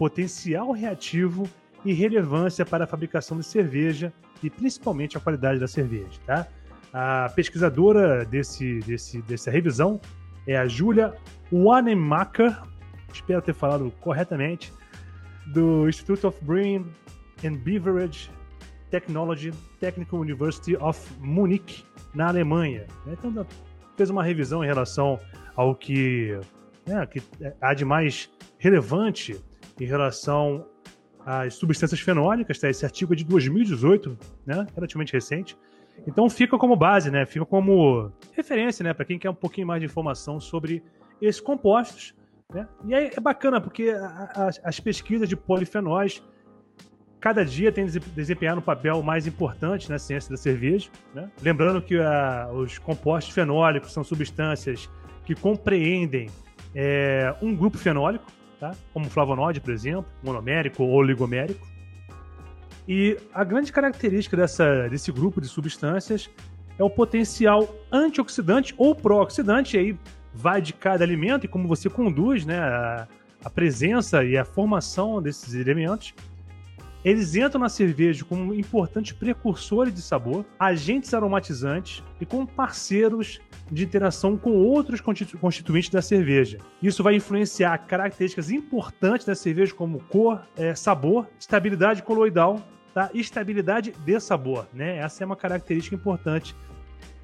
potencial reativo e relevância para a fabricação de cerveja e principalmente a qualidade da cerveja, tá? A pesquisadora desse, desse, dessa revisão é a Julia Wanemacher, espero ter falado corretamente, do Institute of Brewing and Beverage Technology Technical University of Munich, na Alemanha. Então, fez uma revisão em relação ao que, né, que há de mais relevante em relação às substâncias fenólicas. Tá? Esse artigo é de 2018, né, relativamente recente. Então fica como base, né? Fica como referência, né? Para quem quer um pouquinho mais de informação sobre esses compostos. Né? E aí é bacana porque as, as pesquisas de polifenóis cada dia tem desempenhado um papel mais importante na ciência da cerveja. Né? Lembrando que a, os compostos fenólicos são substâncias que compreendem é, um grupo fenólico, tá? como flavonoide, por exemplo, monomérico ou oligomérico. E a grande característica dessa, desse grupo de substâncias é o potencial antioxidante ou pró-oxidante, aí vai de cada alimento e como você conduz né, a, a presença e a formação desses elementos eles entram na cerveja como importantes precursores de sabor, agentes aromatizantes e como parceiros de interação com outros constituintes da cerveja. Isso vai influenciar características importantes da cerveja, como cor, é, sabor, estabilidade coloidal, tá? estabilidade de sabor. Né? Essa é uma característica importante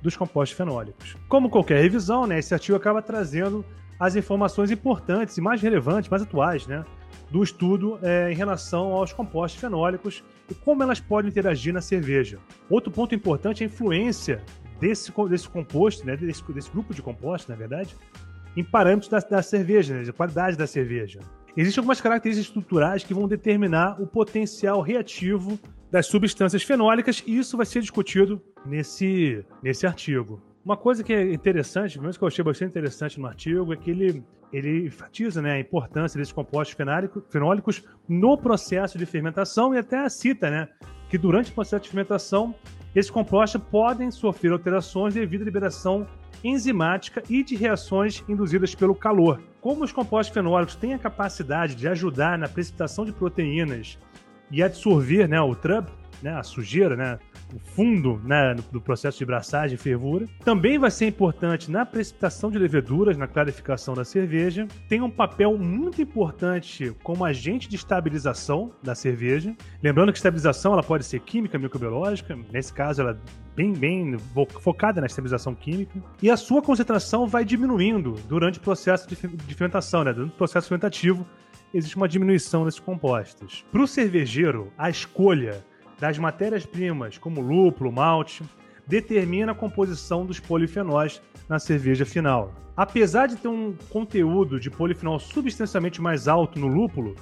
dos compostos fenólicos. Como qualquer revisão, né, esse artigo acaba trazendo as informações importantes e mais relevantes, mais atuais, né? do estudo é, em relação aos compostos fenólicos e como elas podem interagir na cerveja. Outro ponto importante é a influência desse, desse composto, né, desse, desse grupo de compostos, na verdade, em parâmetros da, da cerveja, né, da qualidade da cerveja. Existem algumas características estruturais que vão determinar o potencial reativo das substâncias fenólicas e isso vai ser discutido nesse, nesse artigo. Uma coisa que é interessante, pelo menos que eu achei bastante interessante no artigo, é que ele ele enfatiza né, a importância desses compostos fenólicos no processo de fermentação e até cita né, que durante o processo de fermentação esses compostos podem sofrer alterações devido à liberação enzimática e de reações induzidas pelo calor. Como os compostos fenólicos têm a capacidade de ajudar na precipitação de proteínas e absorver né, o TRUB, né, a sujeira, né, o fundo né, do processo de braçagem e fervura. Também vai ser importante na precipitação de leveduras, na clarificação da cerveja. Tem um papel muito importante como agente de estabilização da cerveja. Lembrando que estabilização ela pode ser química, microbiológica. Nesse caso, ela é bem, bem focada na estabilização química. E a sua concentração vai diminuindo durante o processo de fermentação, né, durante o processo fermentativo. Existe uma diminuição desses compostos. Para o cervejeiro, a escolha das matérias-primas, como lúpulo, malte, determina a composição dos polifenóis na cerveja final. Apesar de ter um conteúdo de polifenol substancialmente mais alto no lúpulo,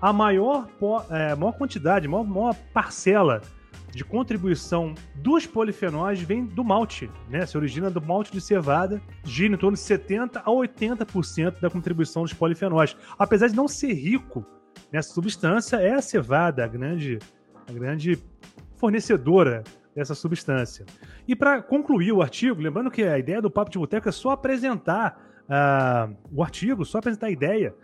a maior, é, maior quantidade, maior, maior parcela de contribuição dos polifenóis vem do malte, né? Se origina do malte de cevada, gira em torno de 70 a 80% da contribuição dos polifenóis. Apesar de não ser rico nessa substância, é a cevada a grande a grande fornecedora dessa substância. E para concluir o artigo, lembrando que a ideia do Papo de Boteco é só apresentar uh, o artigo, só apresentar a ideia,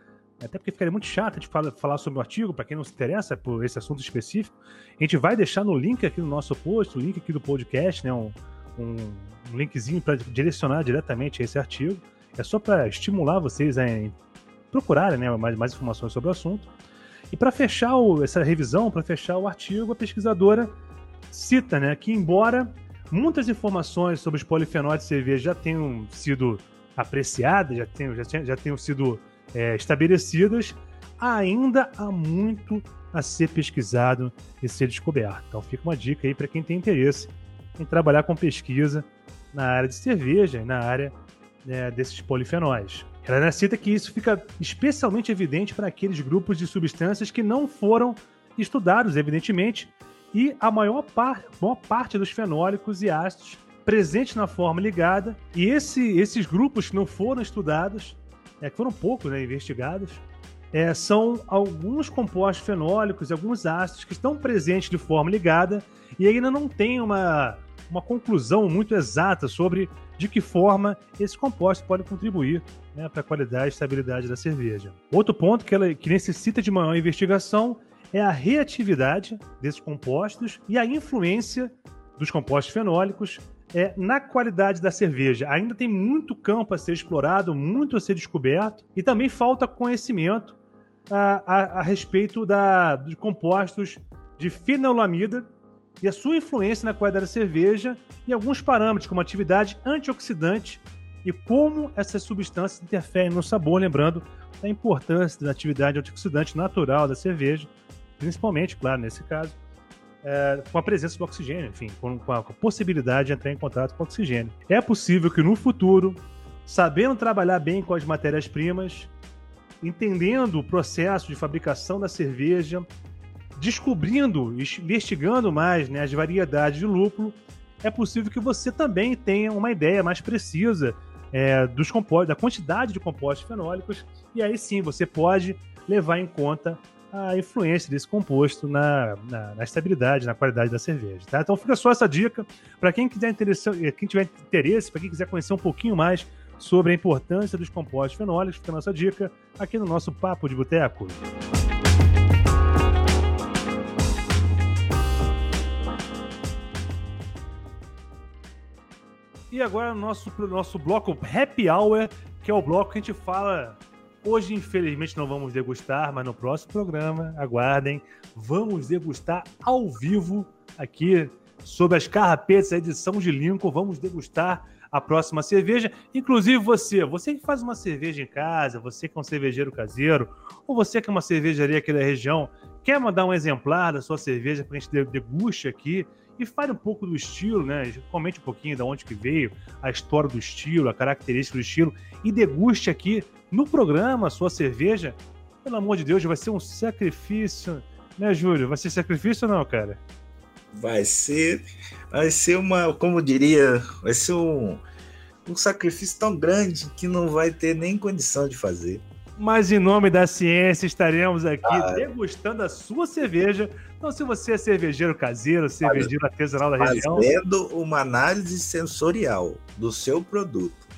até porque ficaria muito chato de falar, falar sobre o artigo, para quem não se interessa por esse assunto específico. A gente vai deixar no link aqui no nosso post, o link aqui do podcast, né, um, um, um linkzinho para direcionar diretamente esse artigo. É só para estimular vocês a procurarem né, mais, mais informações sobre o assunto. E para fechar o, essa revisão, para fechar o artigo, a pesquisadora cita né, que, embora muitas informações sobre os polifenóis de cerveja já tenham sido apreciadas, já tenham, já, já tenham sido é, estabelecidas, ainda há muito a ser pesquisado e ser descoberto. Então fica uma dica aí para quem tem interesse em trabalhar com pesquisa na área de cerveja e na área né, desses polifenóis. Ela cita que isso fica especialmente evidente para aqueles grupos de substâncias que não foram estudados, evidentemente, e a maior, par maior parte dos fenólicos e ácidos presentes na forma ligada, e esse, esses grupos que não foram estudados, é, que foram poucos né, investigados, é, são alguns compostos fenólicos e alguns ácidos que estão presentes de forma ligada e ainda não tem uma, uma conclusão muito exata sobre de que forma esse composto pode contribuir né, para a qualidade e estabilidade da cerveja. Outro ponto que, ela, que necessita de maior investigação é a reatividade desses compostos e a influência dos compostos fenólicos é, na qualidade da cerveja. Ainda tem muito campo a ser explorado, muito a ser descoberto, e também falta conhecimento a, a, a respeito da, de compostos de fenolamida e a sua influência na qualidade da cerveja e alguns parâmetros, como atividade antioxidante e como essas substâncias interferem no sabor, lembrando da importância da atividade antioxidante natural da cerveja, principalmente, claro, nesse caso, é, com a presença do oxigênio, enfim, com, com, a, com a possibilidade de entrar em contato com o oxigênio. É possível que no futuro, sabendo trabalhar bem com as matérias-primas, entendendo o processo de fabricação da cerveja, descobrindo, investigando mais né, as variedades de lúpulo, é possível que você também tenha uma ideia mais precisa é, dos da quantidade de compostos fenólicos, e aí sim você pode levar em conta a influência desse composto na, na, na estabilidade, na qualidade da cerveja. Tá? Então fica só essa dica para quem quiser quem tiver interesse, para quem quiser conhecer um pouquinho mais sobre a importância dos compostos fenólicos, fica a nossa dica aqui no nosso Papo de Boteco. E agora nosso nosso bloco Happy Hour, que é o bloco que a gente fala Hoje, infelizmente, não vamos degustar, mas no próximo programa, aguardem, vamos degustar ao vivo aqui sobre as carrapetas da edição de Lincoln. Vamos degustar a próxima cerveja. Inclusive você, você que faz uma cerveja em casa, você que é um cervejeiro caseiro, ou você que é uma cervejaria aqui da região, quer mandar um exemplar da sua cerveja para a gente deguste aqui e fale um pouco do estilo, né? Comente um pouquinho de onde que veio, a história do estilo, a característica do estilo e deguste aqui no programa a sua cerveja, pelo amor de Deus, vai ser um sacrifício, né, Júlio? Vai ser sacrifício ou não, cara? Vai ser, vai ser uma, como diria, vai ser um, um sacrifício tão grande que não vai ter nem condição de fazer. Mas em nome da ciência estaremos aqui ah, degustando a sua cerveja. Então, se você é cervejeiro caseiro, cervejeiro artesanal da região, fazendo uma análise sensorial do seu produto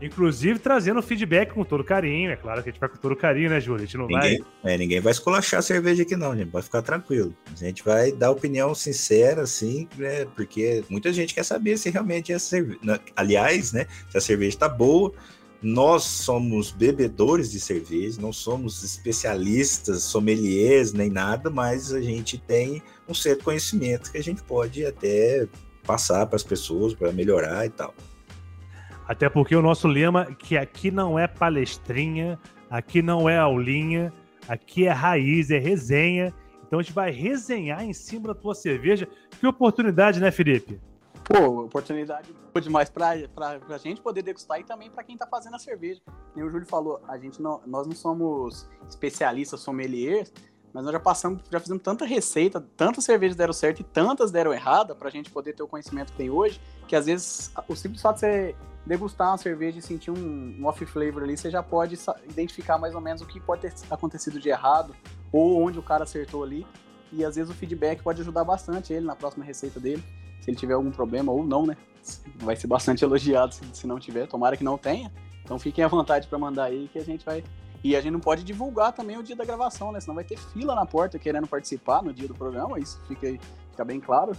Inclusive trazendo feedback com todo carinho. É claro que a gente vai com todo carinho, né, Júlio? A gente não ninguém, vai. É, ninguém vai esculachar a cerveja aqui, não, gente. Pode ficar tranquilo. A gente vai dar opinião sincera, assim, né? Porque muita gente quer saber se realmente é cerveja. Aliás, né? Se a cerveja tá boa. Nós somos bebedores de cerveja, não somos especialistas, sommeliers, nem nada, mas a gente tem um certo conhecimento que a gente pode até passar para as pessoas para melhorar e tal. Até porque o nosso lema que aqui não é palestrinha, aqui não é aulinha, aqui é raiz, é resenha. Então a gente vai resenhar em cima da tua cerveja. Que oportunidade, né, Felipe? Pô, oportunidade boa demais pra, pra, pra gente poder degustar e também para quem tá fazendo a cerveja. E o Júlio falou, a gente não, nós não somos especialistas sommeliers, mas nós já passamos, já fizemos tanta receita, tantas cervejas deram certo e tantas deram errada pra gente poder ter o conhecimento que tem hoje, que às vezes o simples fato de você degustar uma cerveja e sentir um, um off flavor ali, você já pode identificar mais ou menos o que pode ter acontecido de errado ou onde o cara acertou ali. E às vezes o feedback pode ajudar bastante ele na próxima receita dele, se ele tiver algum problema ou não, né? Vai ser bastante elogiado se, se não tiver, tomara que não tenha. Então fiquem à vontade para mandar aí que a gente vai. E a gente não pode divulgar também o dia da gravação, né? Senão vai ter fila na porta querendo participar no dia do programa, isso fica, fica bem claro.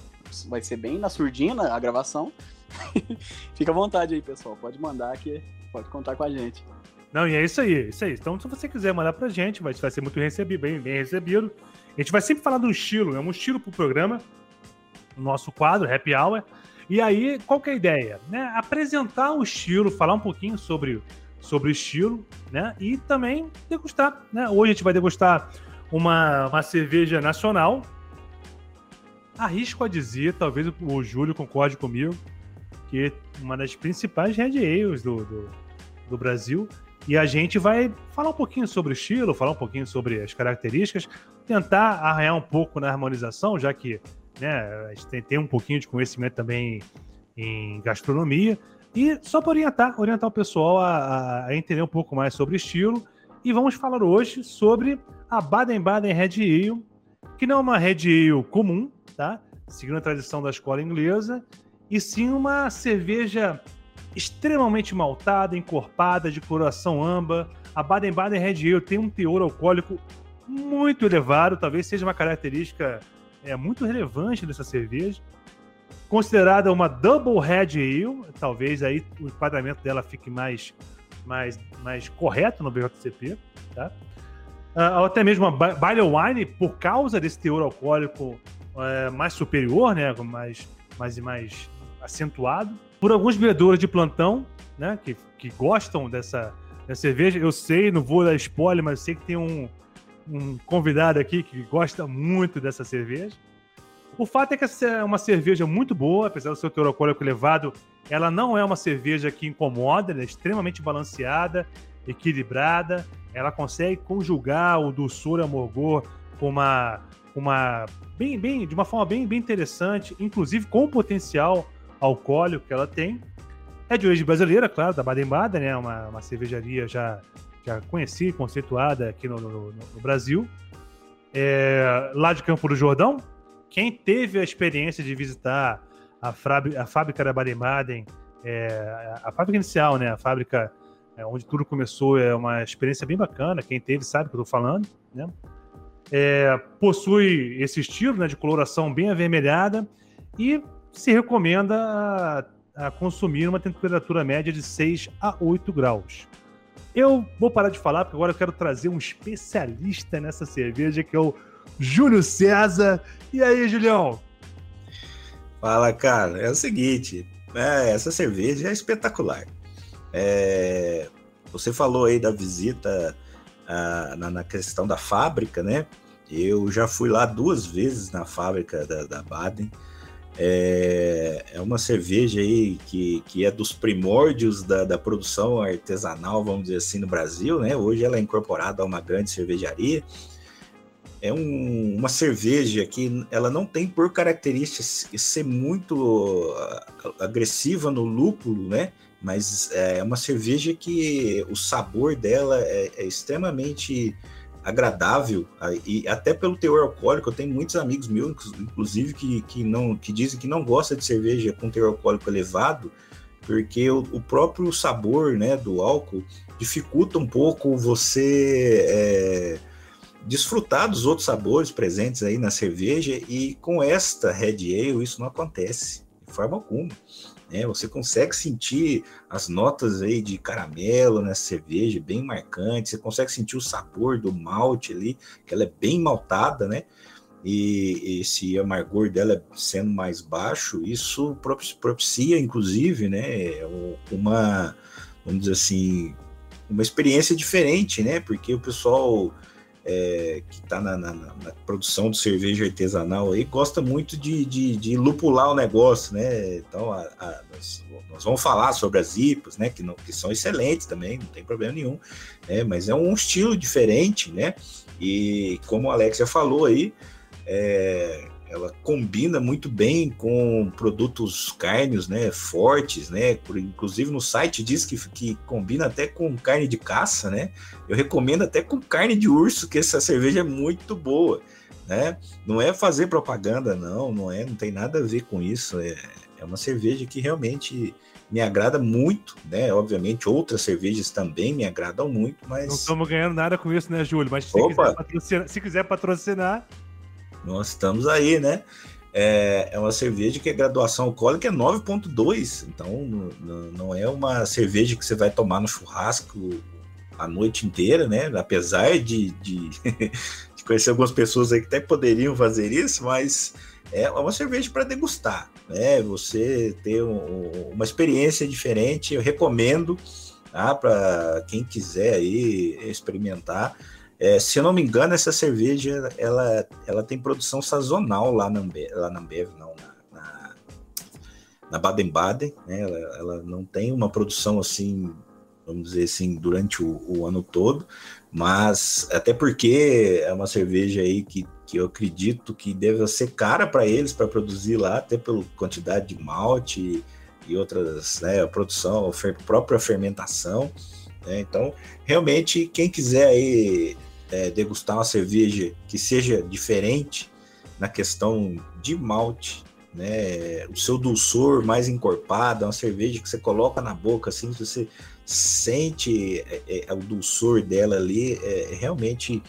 Vai ser bem na surdina a gravação. Fica à vontade aí, pessoal. Pode mandar que pode contar com a gente. Não, e é isso aí, isso aí. Então, se você quiser mandar pra gente, vai, ser muito recebido, bem, bem recebido. A gente vai sempre falar do estilo, é um estilo pro programa, nosso quadro, Happy Hour. E aí, qual que é a ideia? Né? Apresentar o estilo, falar um pouquinho sobre, sobre o estilo, né? E também degustar, né? Hoje a gente vai degustar uma, uma cerveja nacional. Arrisco a dizer, talvez o Júlio concorde comigo, que é uma das principais Red Ales do, do, do, Brasil. E a gente vai falar um pouquinho sobre o estilo, falar um pouquinho sobre as características, tentar arranhar um pouco na harmonização, já que né, a gente tem, tem um pouquinho de conhecimento também em gastronomia. E só para orientar, orientar o pessoal a, a, entender um pouco mais sobre estilo. E vamos falar hoje sobre a Baden-Baden Red Ale, que não é uma Red Ale comum, tá? Seguindo a tradição da escola inglesa, e sim uma cerveja extremamente maltada, encorpada, de coração âmbar. A Baden-Baden Red Ale tem um teor alcoólico muito elevado, talvez seja uma característica é, muito relevante dessa cerveja. Considerada uma Double Red Ale, talvez aí o enquadramento dela fique mais, mais, mais correto no BJCP, tá? Uh, até mesmo uma Barley Wine, por causa desse teor alcoólico uh, mais superior, né, mais, mais, mais acentuado. Por alguns bebedores de plantão, né, que, que gostam dessa, dessa cerveja. Eu sei, não vou dar spoiler, mas sei que tem um, um convidado aqui que gosta muito dessa cerveja. O fato é que essa é uma cerveja muito boa, apesar do seu teor alcoólico elevado, ela não é uma cerveja que incomoda, ela é extremamente balanceada, equilibrada, ela consegue conjugar o doçor e amargor com uma, uma bem, bem, de uma forma bem, bem interessante, inclusive com o potencial alcoólico que ela tem. É de origem brasileira, claro, da Baden-Baden, né? Uma, uma cervejaria já, já conhecida, conceituada aqui no, no, no Brasil. É, lá de Campo do Jordão, quem teve a experiência de visitar a, a fábrica da Baden-Baden, é, a fábrica inicial, né? A fábrica é, onde tudo começou é uma experiência bem bacana. Quem teve sabe o que eu estou falando, né? É, possui esse estilo né, de coloração bem avermelhada e se recomenda a, a, consumir uma temperatura média de 6 a 8 graus. Eu vou parar de falar porque agora eu quero trazer um especialista nessa cerveja que é o Júlio César. E aí, Julião? Fala, cara. É o seguinte, é, essa cerveja é espetacular. É, você falou aí da visita a, na, na, questão da fábrica, né? Eu já fui lá duas vezes na fábrica da, da Baden. É, é, uma cerveja aí que, que é dos primórdios da, da produção artesanal, vamos dizer assim, no Brasil, né? Hoje ela é incorporada a uma grande cervejaria é um, uma cerveja que ela não tem por característica ser muito agressiva no lúpulo, né? Mas é uma cerveja que o sabor dela é, é extremamente agradável e até pelo teor alcoólico eu tenho muitos amigos meus inclusive que, que não que dizem que não gosta de cerveja com teor alcoólico elevado porque o, o próprio sabor né do álcool dificulta um pouco você é, desfrutar dos outros sabores presentes aí na cerveja e com esta Red Ale isso não acontece de forma alguma. Né? Você consegue sentir as notas aí de caramelo nessa cerveja bem marcante, você consegue sentir o sabor do malte ali, que ela é bem maltada, né? E esse amargor dela sendo mais baixo, isso propicia, inclusive, né, uma, vamos dizer assim, uma experiência diferente, né? Porque o pessoal é, que está na, na, na, produção de cerveja artesanal aí, gosta muito de, de, de lupular o negócio, né? Então, a, a, nós, nós, vamos falar sobre as IPAs, né? Que, não, que são excelentes também, não tem problema nenhum, né? Mas é um estilo diferente, né? E como o Alex já falou aí, é, ela combina muito bem com produtos carnes, né, fortes, né, inclusive no site diz que, que combina até com carne de caça, né, eu recomendo até com carne de urso, que essa cerveja é muito boa, né, não é fazer propaganda, não, não é, não tem nada a ver com isso, é, é uma cerveja que realmente me agrada muito, né? Obviamente outras cervejas também me agradam muito, mas. Não estamos ganhando nada com isso, né, Júlio? Mas se, quiser patrocinar, se quiser patrocinar, nós estamos aí, né? É, é uma cerveja que a graduação alcoólica é 9,2, então não, é uma cerveja que você vai tomar no churrasco a noite inteira, né? Apesar de, de, de conhecer algumas pessoas aí que até poderiam fazer isso, mas é uma cerveja para degustar, né? Você ter um, uma experiência diferente, eu recomendo tá? para quem quiser aí experimentar. É, se eu não me engano, essa cerveja ela, ela tem produção sazonal lá na Ambev, lá na Ambev não, na, na Baden-Baden, né? Ela, ela, não tem uma produção assim, vamos dizer assim, durante o, o, ano todo, mas até porque é uma cerveja aí que, que eu acredito que deve ser cara para eles para produzir lá, até pela quantidade de malte e, e outras, né, a produção, a própria fermentação. Né? Então, realmente, quem quiser aí é, degustar uma cerveja que seja diferente na questão de malte, né? O seu dulçor mais encorpado, é uma cerveja que você coloca na boca, assim, você sente é, é, o dulçor dela ali, é, realmente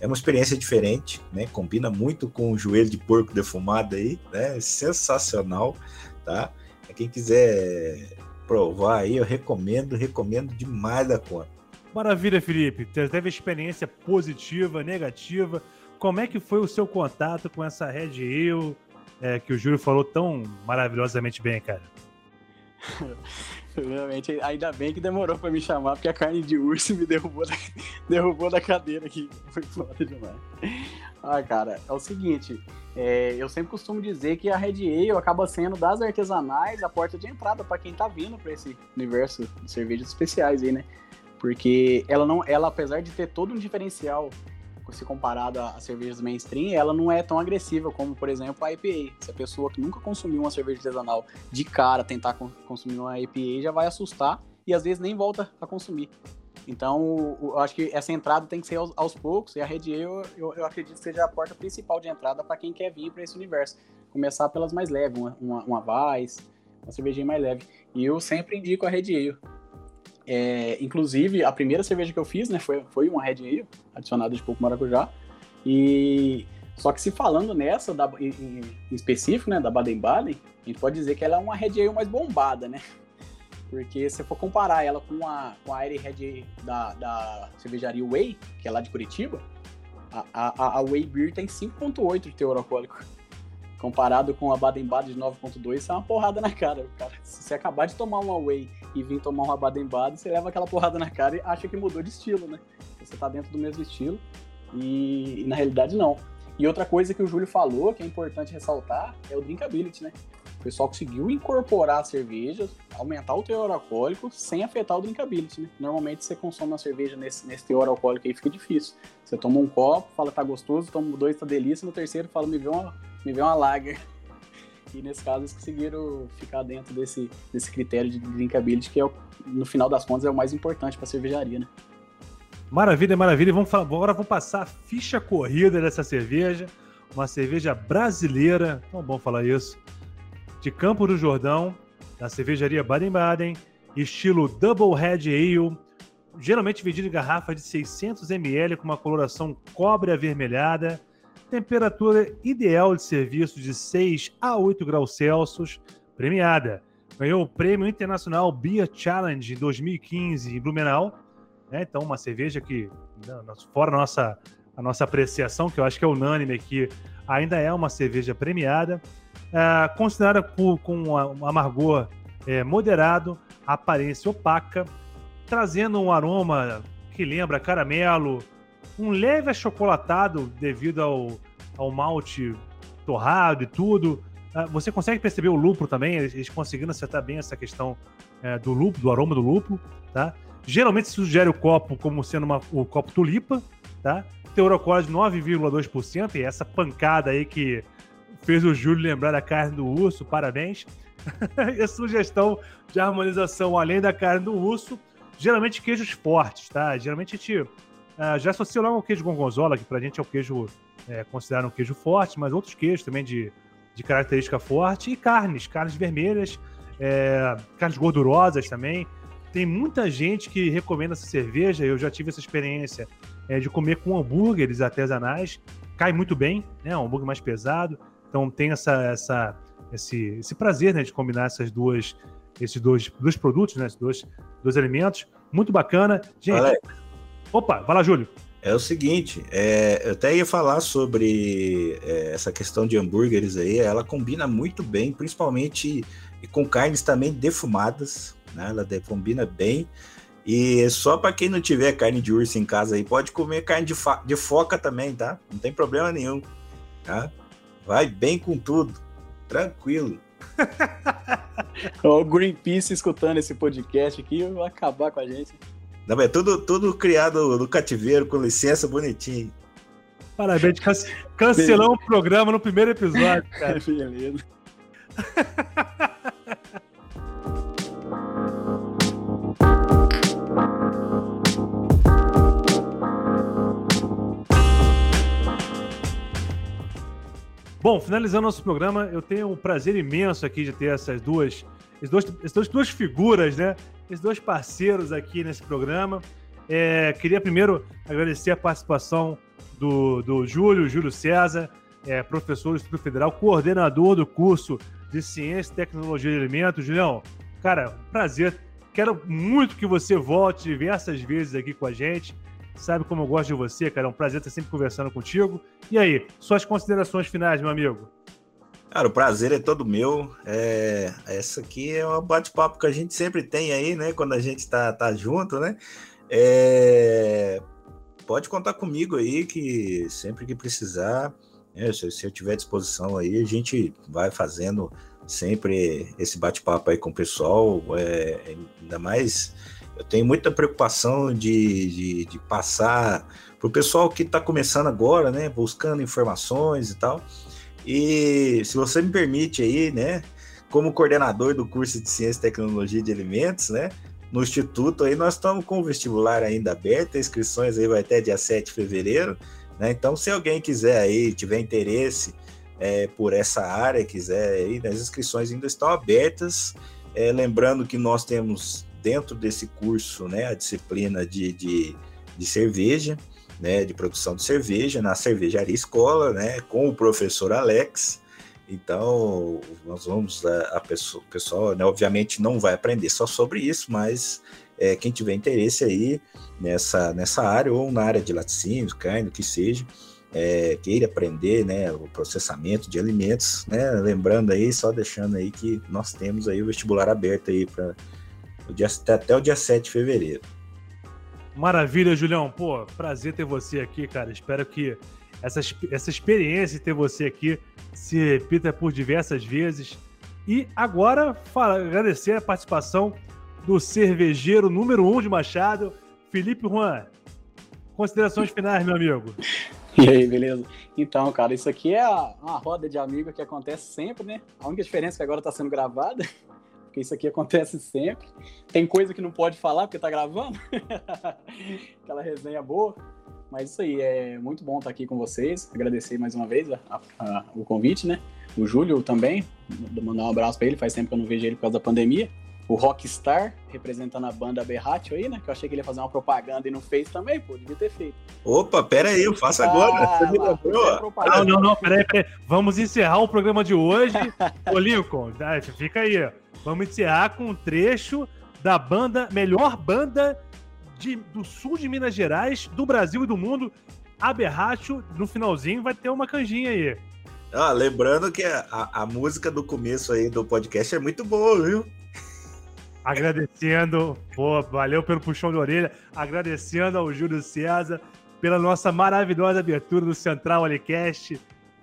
é uma experiência diferente, né? Combina muito com o joelho de porco defumado aí, né? Sensacional, tá? Quem quiser provar aí, eu recomendo, recomendo demais da conta. Maravilha, Felipe. Teve experiência positiva, negativa. Como é que foi o seu contato com essa Red Ale é, que o Júlio falou tão maravilhosamente bem, cara? Realmente, ainda bem que demorou para me chamar, porque a carne de urso me derrubou da, derrubou da cadeira aqui. Foi foda demais. Ah, cara, é o seguinte, é, eu sempre costumo dizer que a Red Ale acaba sendo das artesanais a porta de entrada para quem tá vindo para esse universo de cervejas especiais aí, né? Porque ela não, ela apesar de ter todo um diferencial se comparado a, cervejas mainstream, ela não é tão agressiva como, por exemplo, a IPA. Se a pessoa que nunca consumiu uma cerveja artesanal de cara tentar consumir uma IPA, já vai assustar e às vezes nem volta a consumir. Então, eu acho que essa entrada tem que ser aos, aos poucos, e a Red Ale, eu, eu, acredito que seja a porta principal de entrada para quem quer vir para esse universo. Começar pelas mais leves, uma, uma, uma Weiss, uma cervejinha mais leve. E eu sempre indico a Red Ale. É, inclusive, a primeira cerveja que eu fiz, né, foi, foi uma Red Ale, adicionada de pouco maracujá. E só que se falando nessa, da, em, em, específico, né, da Baden-Baden, a gente pode dizer que ela é uma Red Ale mais bombada, né? Porque se for comparar ela com a, com a Aire Red da, da cervejaria Way, que é lá de Curitiba, a, a, a Way Beer tem 5.8 de teor alcoólico. Comparado com a Baden-Baden de 9.2, isso é uma porrada na cara, cara. Se você acabar de tomar uma Way e vir tomar uma Baden-Baden, você leva aquela porrada na cara e acha que mudou de estilo, né? Você tá dentro do mesmo estilo e, e na realidade não. E outra coisa que o Júlio falou, que é importante ressaltar, é o drinkability, né? O pessoal conseguiu incorporar cervejas, aumentar o teor alcoólico sem afetar o drinkability, né? Normalmente você consome uma cerveja nesse, nesse teor alcoólico aí fica difícil. Você toma um copo, fala tá gostoso, toma dois, tá delícia, no terceiro fala me vê uma, me vê uma lager. E nesse caso eles conseguiram ficar dentro desse, desse critério de drinkability, que é, no final das contas é o mais importante para cervejaria, né? Maravilha, maravilha. Vamos agora vamos passar a ficha corrida dessa cerveja. Uma cerveja brasileira, tão bom falar isso de Campo do Jordão, da cervejaria Baden-Baden, estilo Double Head Ale, geralmente vendido em garrafa de 600 ml com uma coloração cobre avermelhada, temperatura ideal de serviço de 6 a 8 graus Celsius, premiada. Ganhou o Prêmio Internacional Beer Challenge em 2015 em Blumenau. Né? Então, uma cerveja que, né, fora a nossa, a nossa apreciação, que eu acho que é unânime aqui, ainda é uma cerveja premiada é, considerada por, com um amargor é, moderado, aparência opaca, trazendo um aroma que lembra caramelo, um leve achocolatado devido ao, ao malte torrado e tudo. É, você consegue perceber o lúpulo também, eles, conseguiram acertar bem essa questão é, do lúpulo, do aroma do lúpulo, tá? Geralmente se sugere o copo como sendo uma, o copo tulipa, tá? Teor alcoólico de 9,2%, e essa pancada aí que fez o Júlio lembrar da carne do urso, parabéns. e a sugestão de harmonização além da carne do urso, geralmente queijos fortes, tá? Geralmente a gente uh, já associa logo o queijo gorgonzola, que pra gente é o queijo é, considerado um queijo forte, mas outros queijos também de, de característica forte, e carnes, carnes vermelhas, é, carnes gordurosas também. Tem muita gente que recomenda essa cerveja, eu já tive essa experiência é, de comer com hambúrgueres artesanais, cai muito bem, né? Um hambúrguer mais pesado. Então tem essa, essa, esse, esse prazer né, de combinar essas duas, esses dois, dois produtos, né, esses dois, dois alimentos. Muito bacana. Gente. Alex. Opa, vai lá, Júlio. É o seguinte, é, eu até ia falar sobre é, essa questão de hambúrgueres aí, ela combina muito bem, principalmente com carnes também defumadas, né? Ela combina bem. E só para quem não tiver carne de urso em casa aí, pode comer carne de, de foca também, tá? Não tem problema nenhum, tá? Vai bem com tudo. Tranquilo. o Greenpeace escutando esse podcast aqui vai acabar com a gente. Não, é tudo, tudo criado no cativeiro, com licença, bonitinho. Parabéns, cancelamos o programa no primeiro episódio, cara. Beleza. Bom, finalizando nosso programa, eu tenho um prazer imenso aqui de ter essas duas, esses dois, essas duas figuras, né? Esses dois parceiros aqui nesse programa. É, queria primeiro agradecer a participação do, do Júlio, Júlio César, é, professor do Instituto Federal, coordenador do curso de Ciência e Tecnologia de Alimentos. Julião, cara, prazer. Quero muito que você volte diversas vezes aqui com a gente sabe como eu gosto de você, cara. É um prazer estar sempre conversando contigo. E aí, suas considerações finais, meu amigo? Cara, o prazer é todo meu. É, essa aqui é um bate-papo que a gente sempre tem aí, né? Quando a gente tá, tá junto, né? É, pode contar comigo aí, que sempre que precisar, né? se, se eu tiver disposição aí, a gente vai fazendo sempre esse bate-papo aí com o pessoal. É, ainda mais eu tenho muita preocupação de, de, de passar para o pessoal que está começando agora, né, buscando informações e tal. E se você me permite aí, né, como coordenador do curso de Ciência e Tecnologia de Alimentos, né, no Instituto aí nós estamos com o vestibular ainda aberto, inscrições aí vai até dia 7 de fevereiro, né, então se alguém quiser aí, tiver interesse é, por essa área, quiser aí, as inscrições ainda estão abertas, é, lembrando que nós temos dentro desse curso, né, a disciplina de, de, de cerveja, né, de produção de cerveja na cervejaria escola, né, com o professor Alex. Então, nós vamos a, a pessoa, o pessoal, né, obviamente não vai aprender só sobre isso, mas é, quem tiver interesse aí nessa, nessa área ou na área de laticínios, carne, o que seja, é, queira aprender, né, o processamento de alimentos, né, lembrando aí, só deixando aí que nós temos aí o vestibular aberto aí para até o dia 7 de fevereiro. Maravilha, Julião. Pô, prazer ter você aqui, cara. Espero que essa, essa experiência de ter você aqui se repita por diversas vezes. E agora, fala, agradecer a participação do cervejeiro número um de Machado, Felipe Juan. Considerações finais, meu amigo. E aí, beleza? Então, cara, isso aqui é uma roda de amigos que acontece sempre, né? A única diferença é que agora está sendo gravada porque isso aqui acontece sempre. Tem coisa que não pode falar porque tá gravando. Aquela resenha boa. Mas isso aí, é muito bom estar aqui com vocês. Agradecer mais uma vez a, a, a, o convite, né? O Júlio também, mandar um abraço para ele, faz tempo que eu não vejo ele por causa da pandemia. O Rockstar, representando a banda Berratio aí, né? Que eu achei que ele ia fazer uma propaganda e não fez também, pô, devia ter feito. Opa, pera aí, eu faço agora. Ah, Você me lembrou? Não, não, não, peraí, peraí. Vamos encerrar o programa de hoje. Ô, Lincoln, fica aí, ó. Vamos encerrar com um trecho da banda, melhor banda de, do sul de Minas Gerais, do Brasil e do mundo. Aberracho, no finalzinho, vai ter uma canjinha aí. Ah, lembrando que a, a, música do começo aí do podcast é muito boa, viu? Agradecendo, pô, valeu pelo puxão de orelha. Agradecendo ao Júlio César pela nossa maravilhosa abertura do Central Alicast.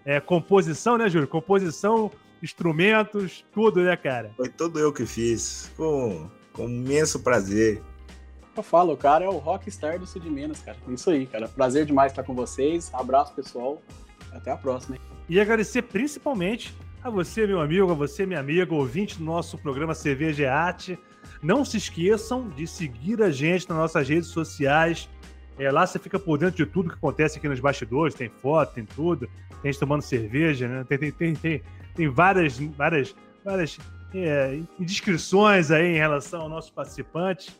É, composição, né, Júlio? Composição instrumentos, tudo, né, cara? Foi tudo eu que fiz, com, com imenso prazer. Eu falo, o cara é o rockstar do Sul de Minas, cara. Isso aí, cara. Prazer demais estar com vocês. Abraço, pessoal. Até a próxima. Hein? E agradecer principalmente a você, meu amigo, a você, minha amiga, ouvinte do nosso programa Cerveja Arte. Não se esqueçam de seguir a gente nas nossas redes sociais. É, lá você fica por dentro de tudo que acontece aqui nos bastidores. Tem foto, tem tudo. Tem gente tomando cerveja, né? Tem, tem, tem, tem, tem várias, várias, várias é, indiscrições aí em relação ao nosso participante.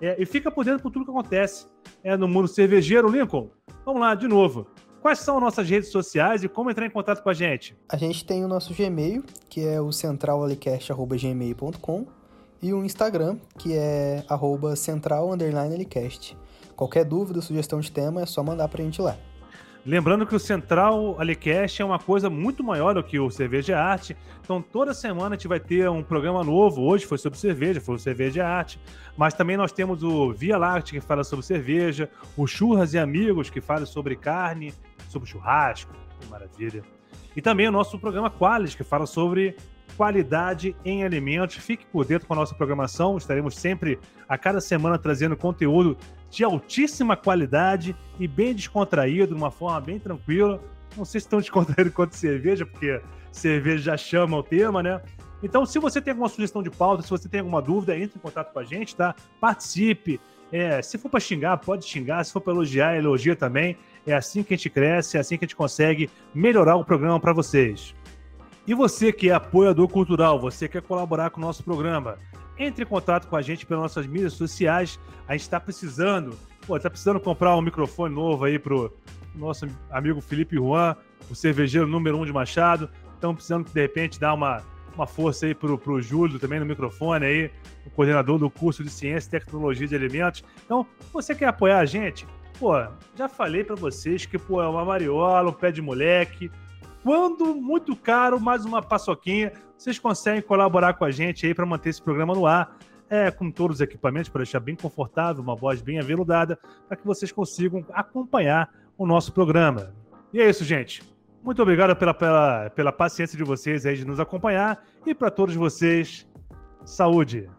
É, e fica por dentro por tudo que acontece é, no mundo cervejeiro. Lincoln, vamos lá, de novo. Quais são nossas redes sociais e como entrar em contato com a gente? A gente tem o nosso Gmail, que é o centralalicast.gmail.com e o Instagram, que é central_alicast. Qualquer dúvida, sugestão de tema, é só mandar pra gente lá. Lembrando que o Central Alicast é uma coisa muito maior do que o Cerveja Arte. Então, toda semana a gente vai ter um programa novo. Hoje foi sobre cerveja, foi o Cerveja Arte. Mas também nós temos o Via Láctea, que fala sobre cerveja. O Churras e Amigos, que fala sobre carne, sobre churrasco. Que maravilha. E também o nosso programa Qualis, que fala sobre qualidade em alimentos. Fique por dentro com a nossa programação. Estaremos sempre, a cada semana, trazendo conteúdo de altíssima qualidade e bem descontraído, de uma forma bem tranquila. Não sei se estão descontraídos quanto cerveja, porque cerveja já chama o tema, né? Então, se você tem alguma sugestão de pauta, se você tem alguma dúvida, entre em contato com a gente, tá? Participe. É, se for para xingar, pode xingar. Se for para elogiar, elogia também. É assim que a gente cresce, é assim que a gente consegue melhorar o programa para vocês. E você que é apoiador cultural, você quer colaborar com o nosso programa, entre em contato com a gente pelas nossas mídias sociais. A gente está precisando, pô, tá precisando comprar um microfone novo aí pro nosso amigo Felipe Juan, o cervejeiro número um de Machado. Estamos precisando, de repente, dar uma, uma força aí pro, pro Júlio também no microfone aí, o coordenador do curso de Ciência e Tecnologia de Alimentos. Então, você quer apoiar a gente? Pô, já falei para vocês que, pô, é uma mariola, um pé de moleque. Quando muito caro, mais uma paçoquinha, vocês conseguem colaborar com a gente aí para manter esse programa no ar. É, com todos os equipamentos, para deixar bem confortável, uma voz bem aveludada, para que vocês consigam acompanhar o nosso programa. E é isso, gente. Muito obrigado pela, pela, pela paciência de vocês aí de nos acompanhar. E para todos vocês, saúde!